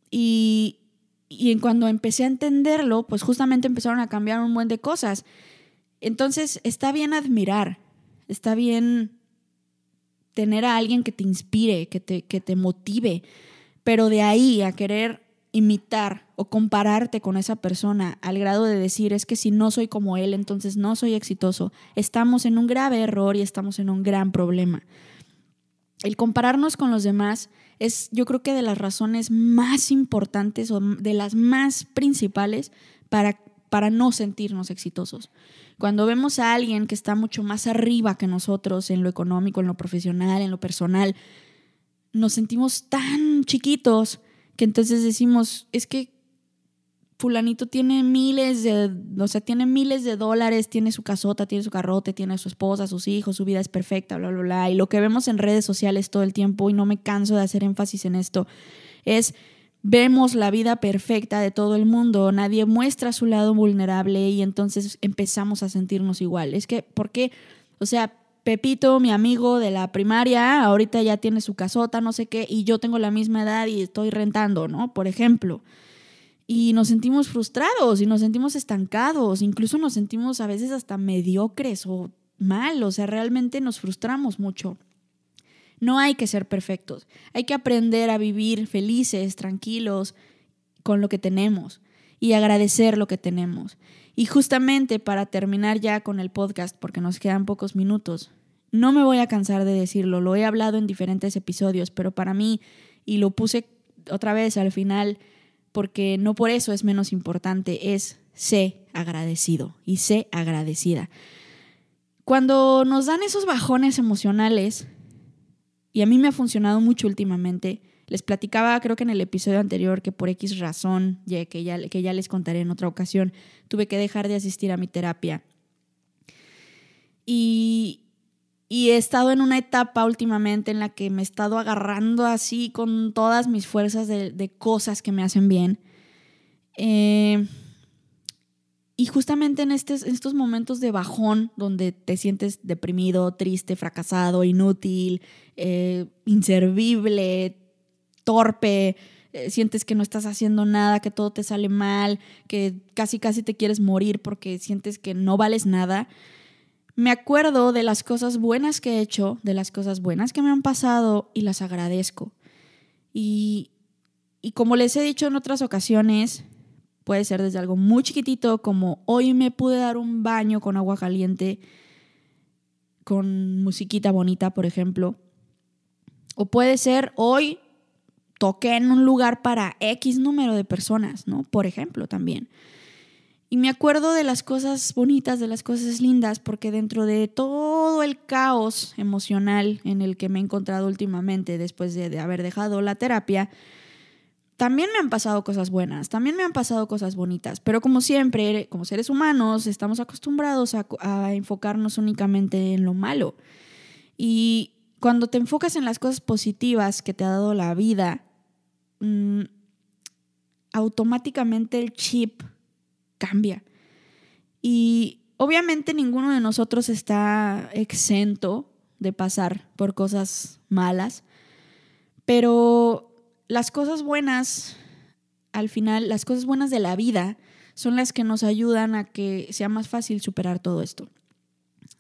Y, y en cuando empecé a entenderlo, pues justamente empezaron a cambiar un buen de cosas. Entonces, está bien admirar, está bien tener a alguien que te inspire, que te, que te motive, pero de ahí a querer imitar o compararte con esa persona al grado de decir es que si no soy como él, entonces no soy exitoso, estamos en un grave error y estamos en un gran problema. El compararnos con los demás es yo creo que de las razones más importantes o de las más principales para, para no sentirnos exitosos. Cuando vemos a alguien que está mucho más arriba que nosotros en lo económico, en lo profesional, en lo personal, nos sentimos tan chiquitos que entonces decimos, es que fulanito tiene miles de, o sea, tiene miles de dólares, tiene su casota, tiene su carrote, tiene su esposa, sus hijos, su vida es perfecta, bla, bla, bla. Y lo que vemos en redes sociales todo el tiempo, y no me canso de hacer énfasis en esto, es vemos la vida perfecta de todo el mundo, nadie muestra su lado vulnerable y entonces empezamos a sentirnos igual. Es que, ¿por qué? O sea, Pepito, mi amigo de la primaria, ahorita ya tiene su casota, no sé qué, y yo tengo la misma edad y estoy rentando, ¿no? Por ejemplo. Y nos sentimos frustrados y nos sentimos estancados, incluso nos sentimos a veces hasta mediocres o mal, o sea, realmente nos frustramos mucho. No hay que ser perfectos, hay que aprender a vivir felices, tranquilos con lo que tenemos y agradecer lo que tenemos. Y justamente para terminar ya con el podcast, porque nos quedan pocos minutos, no me voy a cansar de decirlo, lo he hablado en diferentes episodios, pero para mí, y lo puse otra vez al final, porque no por eso es menos importante, es sé agradecido y sé agradecida. Cuando nos dan esos bajones emocionales, y a mí me ha funcionado mucho últimamente, les platicaba, creo que en el episodio anterior, que por X razón, ya, que, ya, que ya les contaré en otra ocasión, tuve que dejar de asistir a mi terapia. Y, y he estado en una etapa últimamente en la que me he estado agarrando así con todas mis fuerzas de, cosas que me hacen bien. Eh, y justamente en, estos, en estos momentos de bajón, donde te sientes deprimido, triste, fracasado, inútil, eh, inservible, torpe, eh, sientes que no estás haciendo nada, que todo te sale mal, que casi casi te quieres morir porque sientes que no vales nada. Me acuerdo de las cosas buenas que he hecho, de las cosas buenas que me han pasado y las agradezco. Y, y como les he dicho en otras ocasiones, puede ser desde algo muy chiquitito como hoy me pude dar un baño con agua caliente, con musiquita bonita, por ejemplo. O puede ser hoy toqué en un lugar para X número de personas, ¿no? Por ejemplo, también. Y me acuerdo de las cosas bonitas, de las cosas lindas, porque dentro de todo el caos emocional en el que me he encontrado últimamente después de, haber dejado la terapia, también me han pasado cosas buenas, también me han pasado cosas bonitas, pero como siempre, como seres humanos, estamos acostumbrados a, enfocarnos únicamente en lo malo. Y cuando te enfocas en las cosas positivas que te ha dado la vida, Mm, automáticamente el chip cambia. Y obviamente ninguno de nosotros está exento de pasar por cosas malas, pero las cosas buenas, al final, las cosas buenas de la vida son las que nos ayudan a que sea más fácil superar todo esto.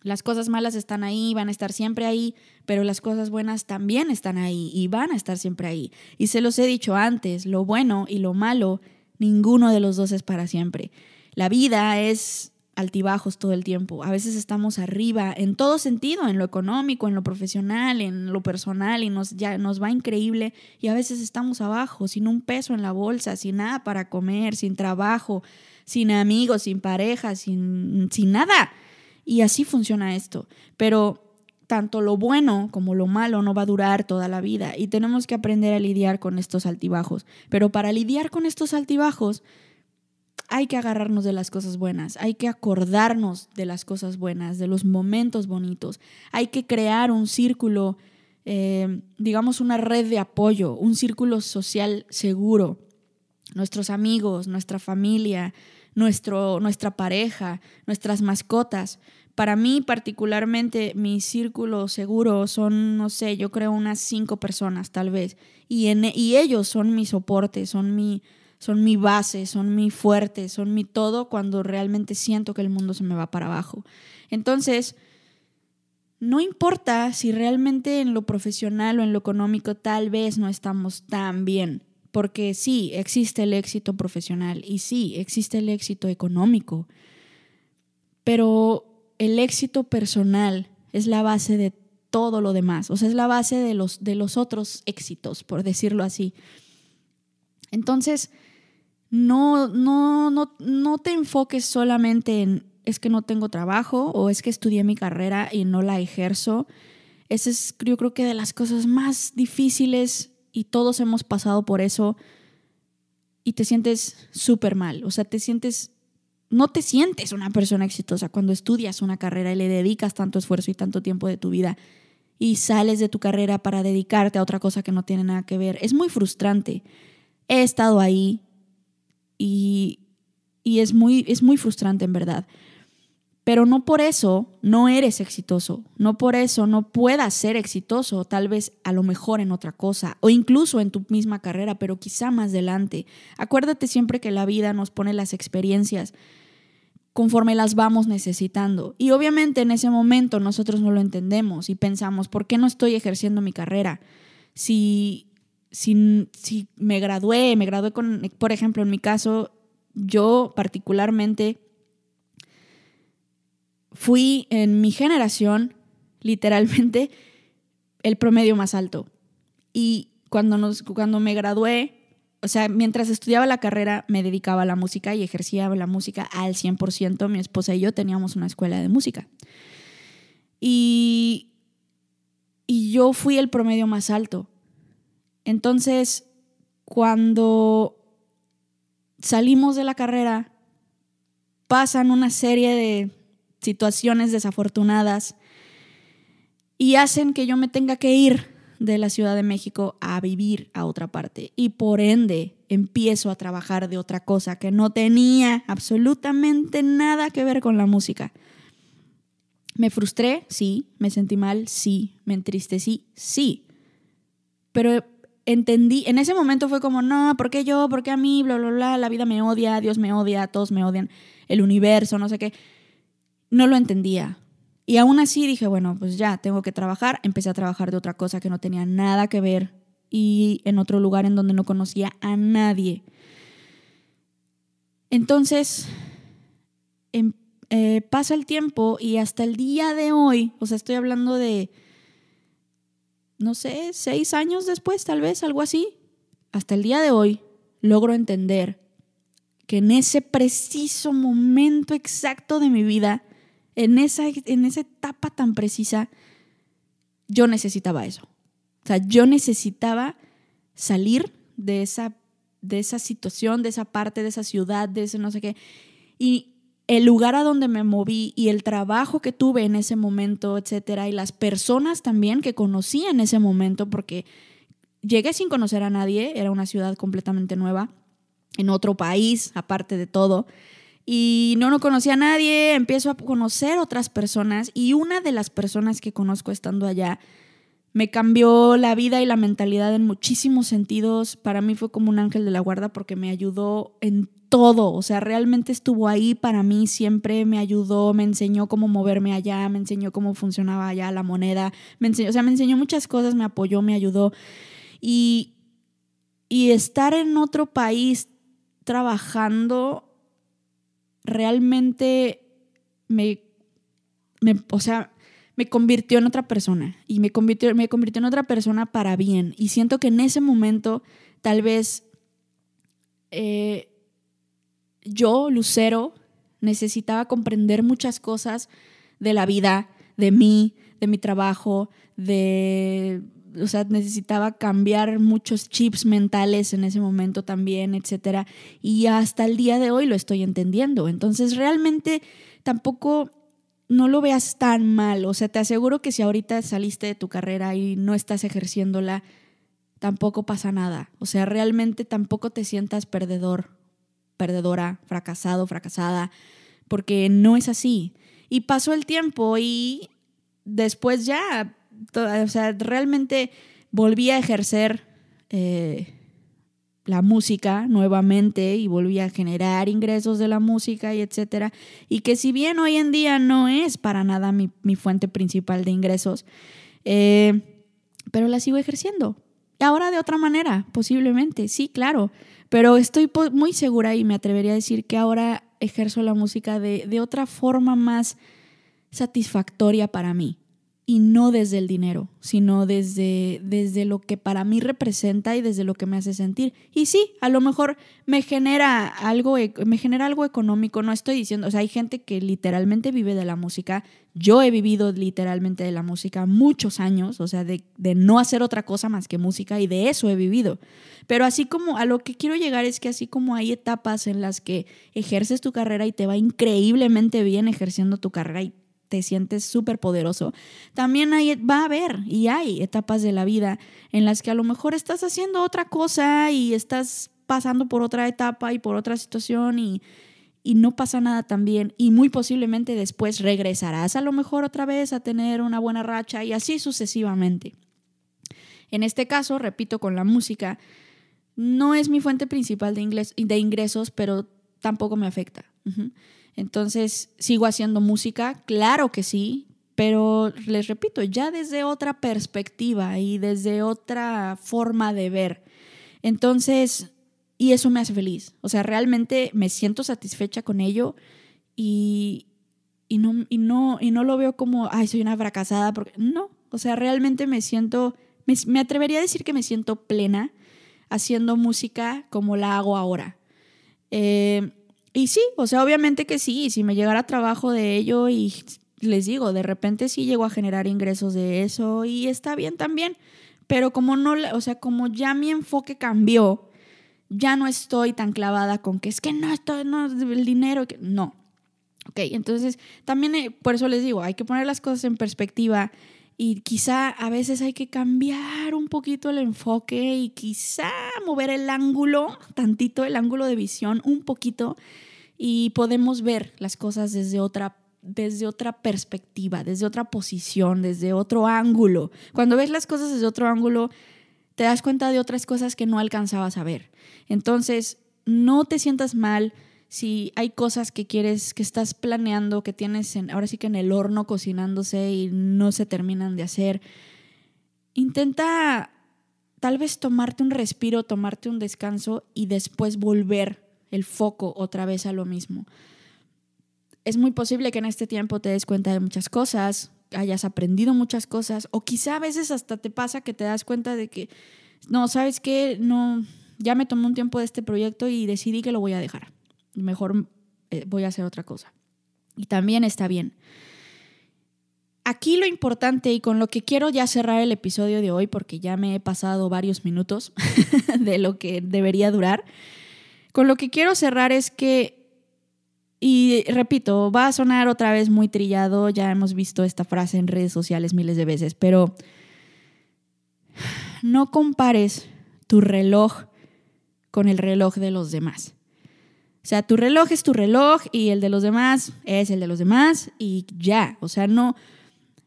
Las cosas malas están ahí, van a estar siempre ahí, pero las cosas buenas también están ahí y van a estar siempre ahí. Y se los he dicho antes, lo bueno y lo malo, ninguno de los dos es para siempre. La vida es altibajos todo el tiempo. A veces estamos arriba en todo sentido, en lo económico, en lo profesional, en lo personal y nos ya nos va increíble y a veces estamos abajo, sin un peso en la bolsa, sin nada para comer, sin trabajo, sin amigos, sin pareja, sin sin nada. Y así funciona esto. Pero tanto lo bueno como lo malo no va a durar toda la vida y tenemos que aprender a lidiar con estos altibajos. Pero para lidiar con estos altibajos hay que agarrarnos de las cosas buenas, hay que acordarnos de las cosas buenas, de los momentos bonitos, hay que crear un círculo, eh, digamos una red de apoyo, un círculo social seguro. Nuestros amigos, nuestra familia, nuestro, nuestra pareja, nuestras mascotas. Para mí particularmente mi círculo seguro son, no sé, yo creo unas cinco personas tal vez. Y, en, y ellos son mi soporte, son mi, son mi base, son mi fuerte, son mi todo cuando realmente siento que el mundo se me va para abajo. Entonces, no importa si realmente en lo profesional o en lo económico tal vez no estamos tan bien porque sí, existe el éxito profesional y sí, existe el éxito económico, pero el éxito personal es la base de todo lo demás, o sea, es la base de los, de los otros éxitos, por decirlo así. Entonces, no, no, no, no te enfoques solamente en es que no tengo trabajo o es que estudié mi carrera y no la ejerzo. Esa es, yo creo que de las cosas más difíciles y todos hemos pasado por eso y te sientes súper mal. O sea, te sientes, no te sientes una persona exitosa cuando estudias una carrera y le dedicas tanto esfuerzo y tanto tiempo de tu vida y sales de tu carrera para dedicarte a otra cosa que no tiene nada que ver. Es muy frustrante. He estado ahí y, y es, muy, es muy frustrante en verdad. Pero no por eso no eres exitoso, no por eso no puedas ser exitoso, tal vez a lo mejor en otra cosa o incluso en tu misma carrera, pero quizá más adelante. Acuérdate siempre que la vida nos pone las experiencias conforme las vamos necesitando. Y obviamente en ese momento nosotros no lo entendemos y pensamos, ¿por qué no estoy ejerciendo mi carrera? Si, si, si me gradué, me gradué con, por ejemplo, en mi caso, yo particularmente fui en mi generación, literalmente, el promedio más alto. Y cuando, nos, cuando me gradué, o sea, mientras estudiaba la carrera, me dedicaba a la música y ejercía la música al 100%. Mi esposa y yo teníamos una escuela de música. Y, y yo fui el promedio más alto. Entonces, cuando salimos de la carrera, pasan una serie de situaciones desafortunadas y hacen que yo me tenga que ir de la Ciudad de México a vivir a otra parte y por ende empiezo a trabajar de otra cosa que no tenía absolutamente nada que ver con la música. Me frustré, sí, me sentí mal, sí, me entristecí, sí, pero entendí, en ese momento fue como, no, ¿por qué yo? ¿Por qué a mí? Bla, bla, la vida me odia, Dios me odia, todos me odian, el universo, no sé qué no lo entendía. Y aún así dije, bueno, pues ya, tengo que trabajar. Empecé a trabajar de otra cosa que no tenía nada que ver y en otro lugar en donde no conocía a nadie. Entonces, em, eh, pasa el tiempo y hasta el día de hoy, o sea, estoy hablando de, no sé, seis años después, tal vez, algo así, hasta el día de hoy logro entender que en ese preciso momento exacto de mi vida, en esa, en esa etapa tan precisa, yo necesitaba eso. O sea, yo necesitaba salir de esa, de esa situación, de esa parte, de esa ciudad, de ese no sé qué. Y el lugar a donde me moví y el trabajo que tuve en ese momento, etcétera, y las personas también que conocí en ese momento, porque llegué sin conocer a nadie, era una ciudad completamente nueva, en otro país, aparte de todo y no, no conocía a nadie, empiezo a conocer otras personas y una de las personas que conozco estando allá me cambió la vida y la mentalidad en muchísimos sentidos. Para mí fue como un ángel de la guarda porque me ayudó en todo, o sea, realmente estuvo ahí para mí, siempre me ayudó, me enseñó cómo moverme allá, me enseñó cómo funcionaba allá la moneda, me enseñó, o sea, me enseñó muchas cosas, me apoyó, me ayudó. Y, y estar en otro país trabajando realmente me, me, o sea, me convirtió en otra persona y me convirtió, me convirtió en otra persona para bien. Y siento que en ese momento tal vez eh, yo, Lucero, necesitaba comprender muchas cosas de la vida, de mí, de mi trabajo, de o sea, necesitaba cambiar muchos chips mentales en ese momento también, etcétera, y hasta el día de hoy lo estoy entendiendo. Entonces, realmente tampoco no lo veas tan mal, o sea, te aseguro que si ahorita saliste de tu carrera y no estás ejerciéndola, tampoco pasa nada. O sea, realmente tampoco te sientas perdedor, perdedora, fracasado, fracasada, porque no es así. Y pasó el tiempo y después ya o sea, realmente volví a ejercer eh, la música nuevamente y volví a generar ingresos de la música y etcétera. Y que si bien hoy en día no es para nada mi, fuente principal de ingresos, eh, pero la sigo ejerciendo. Ahora de otra manera, posiblemente, sí, claro. Pero estoy muy segura y me atrevería a decir que ahora ejerzo la música de, de otra forma más satisfactoria para mí y no desde el dinero, sino desde, desde lo que para mí representa y desde lo que me hace sentir. Y sí, a lo mejor me genera algo, e, me genera algo económico, no estoy diciendo, o sea, hay gente que literalmente vive de la música, yo he vivido literalmente de la música muchos años, o sea, de, de no hacer otra cosa más que música y de eso he vivido. Pero así como a lo que quiero llegar es que así como hay etapas en las que ejerces tu carrera y te va increíblemente bien ejerciendo tu carrera y te sientes súper poderoso. También hay, va a haber y hay etapas de la vida en las que a lo mejor estás haciendo otra cosa y estás pasando por otra etapa y por otra situación y, y no pasa nada también y muy posiblemente después regresarás a lo mejor otra vez a tener una buena racha y así sucesivamente. En este caso, repito, con la música, no es mi fuente principal de, de ingresos, pero tampoco me afecta. Entonces, ¿sigo haciendo música? Claro que sí, pero les repito, ya desde otra perspectiva y desde otra forma de ver. Entonces, y eso me hace feliz. O sea, realmente me siento satisfecha con ello y, y, no, y, no, y no lo veo como, ay, soy una fracasada, porque no, o sea, realmente me siento, me, me atrevería a decir que me siento plena haciendo música como la hago ahora. Eh, y sí, o sea, obviamente que sí, si me llegara trabajo de ello y les digo, de repente sí llego a generar ingresos de eso y está bien también, pero como no, o sea, como ya mi enfoque cambió, ya no estoy tan clavada con que es que no, esto no el dinero, que no. Ok, entonces también eh, por eso les digo, hay que poner las cosas en perspectiva y quizá a veces hay que cambiar un poquito el enfoque y quizá mover el ángulo, tantito el ángulo de visión, un poquito, y podemos ver las cosas desde otra desde otra perspectiva, desde otra posición, desde otro ángulo. Cuando ves las cosas desde otro ángulo, te das cuenta de otras cosas que no alcanzabas a ver. Entonces, no te sientas mal si hay cosas que quieres, que estás planeando, que tienes en, ahora sí que en el horno cocinándose y no se terminan de hacer, intenta tal vez tomarte un respiro, tomarte un descanso y después volver el foco otra vez a lo mismo. Es muy posible que en este tiempo te des cuenta de muchas cosas, hayas aprendido muchas cosas, o quizá a veces hasta te pasa que te das cuenta de que, no, sabes qué, no, ya me tomé un tiempo de este proyecto y decidí que lo voy a dejar mejor eh, voy a hacer otra cosa. Y también está bien. Aquí lo importante y con lo que quiero ya cerrar el episodio de hoy, porque ya me he pasado varios minutos <laughs> de lo que debería durar, con lo que quiero cerrar es que, y repito, va a sonar otra vez muy trillado, ya hemos visto esta frase en redes sociales miles de veces, pero no compares tu reloj con el reloj de los demás. O sea, tu reloj es tu reloj y el de los demás es el de los demás y ya. O sea, no,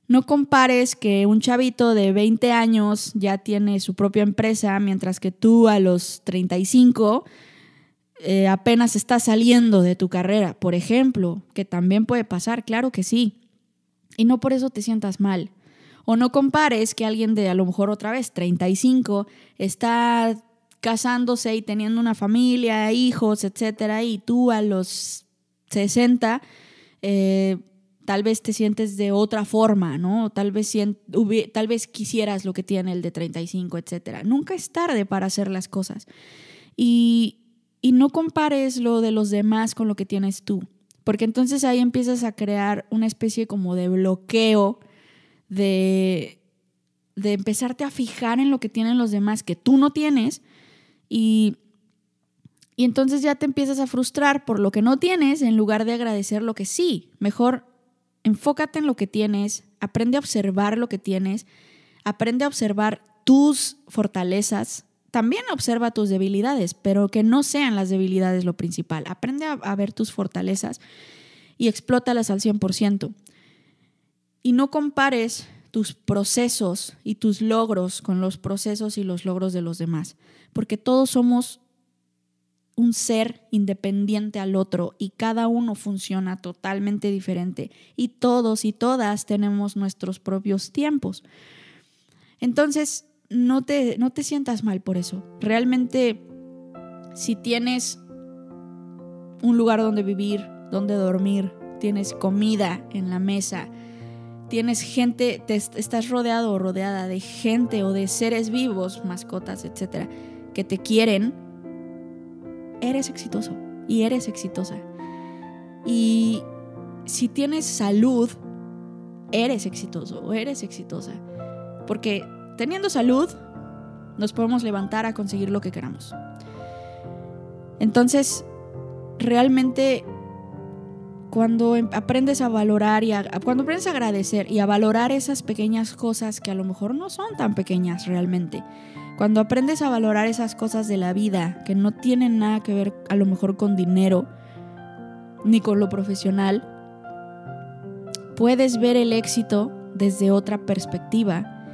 no compares que un chavito de 20 años ya tiene su propia empresa, mientras que tú a los 35 eh, apenas estás saliendo de tu carrera, por ejemplo, que también puede pasar, claro que sí. Y no por eso te sientas mal. O no compares que alguien de a lo mejor otra vez 35 está casándose y teniendo una familia, hijos, etcétera, y tú a los 60 eh, tal vez te sientes de otra forma, ¿no? Tal vez, tal vez quisieras lo que tiene el de 35, etcétera. Nunca es tarde para hacer las cosas. Y, y no compares lo de los demás con lo que tienes tú, porque entonces ahí empiezas a crear una especie como de bloqueo de, de empezarte a fijar en lo que tienen los demás que tú no tienes y, entonces ya te empiezas a frustrar por lo que no tienes en lugar de agradecer lo que sí. Mejor enfócate en lo que tienes, aprende a observar lo que tienes, aprende a observar tus fortalezas, también observa tus debilidades, pero que no sean las debilidades lo principal. Aprende a, ver tus fortalezas y explótalas al 100%. Y no compares tus procesos y tus logros con los procesos y los logros de los demás, porque todos somos un ser independiente al otro y cada uno funciona totalmente diferente y todos y todas tenemos nuestros propios tiempos. Entonces, no te, no te sientas mal por eso. Realmente, si tienes un lugar donde vivir, donde dormir, tienes comida en la mesa, tienes gente, te estás rodeado o rodeada de gente o de seres vivos, mascotas, etcétera, que te quieren, eres exitoso y eres exitosa. Y si tienes salud, eres exitoso o eres exitosa. Porque teniendo salud, nos podemos levantar a conseguir lo que queramos. Entonces, realmente cuando em, aprendes a valorar y cuando aprendes a agradecer y a valorar esas pequeñas cosas que a lo mejor no son tan pequeñas realmente, cuando aprendes a valorar esas cosas de la vida que no tienen nada que ver a lo mejor con dinero ni con lo profesional, puedes ver el éxito desde otra perspectiva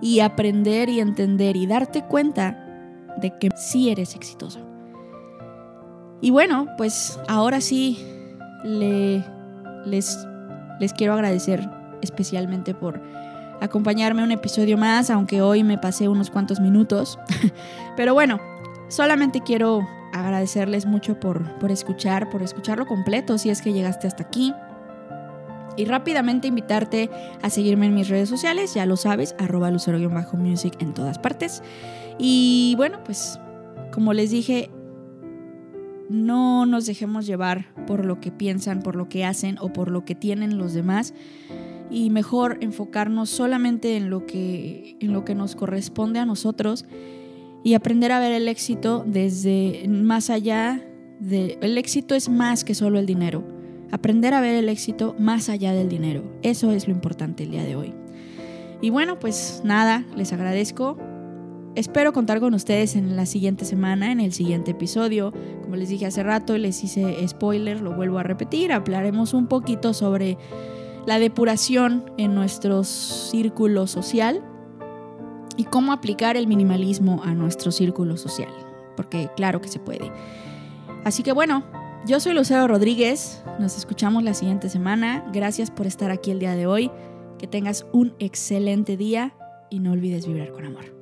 y aprender y entender y darte cuenta de que sí eres exitoso. Y bueno, pues ahora sí le, les, les quiero agradecer especialmente por acompañarme un episodio más, aunque hoy me pasé unos cuantos minutos. <laughs> Pero bueno, solamente quiero agradecerles mucho por, por escuchar, por escucharlo completo si es que llegaste hasta aquí. Y rápidamente invitarte a seguirme en mis redes sociales, ya lo sabes, arroba lucero-music en todas partes. Y bueno, pues como les dije, no nos dejemos llevar por lo que piensan, por lo que hacen o por lo que tienen los demás y mejor enfocarnos solamente en lo que, en lo que nos corresponde a nosotros y aprender a ver el éxito desde más allá de... El éxito es más que solo el dinero. Aprender a ver el éxito más allá del dinero. Eso es lo importante el día de hoy. Y bueno, pues nada, les agradezco. Espero contar con ustedes en la siguiente semana, en el siguiente episodio. Como les dije hace rato, les hice spoiler, lo vuelvo a repetir. Hablaremos un poquito sobre la depuración en nuestro círculo social y cómo aplicar el minimalismo a nuestro círculo social, porque claro que se puede. Así que bueno, yo soy Lucero Rodríguez, nos escuchamos la siguiente semana, gracias por estar aquí el día de hoy, que tengas un excelente día y no olvides vibrar con amor.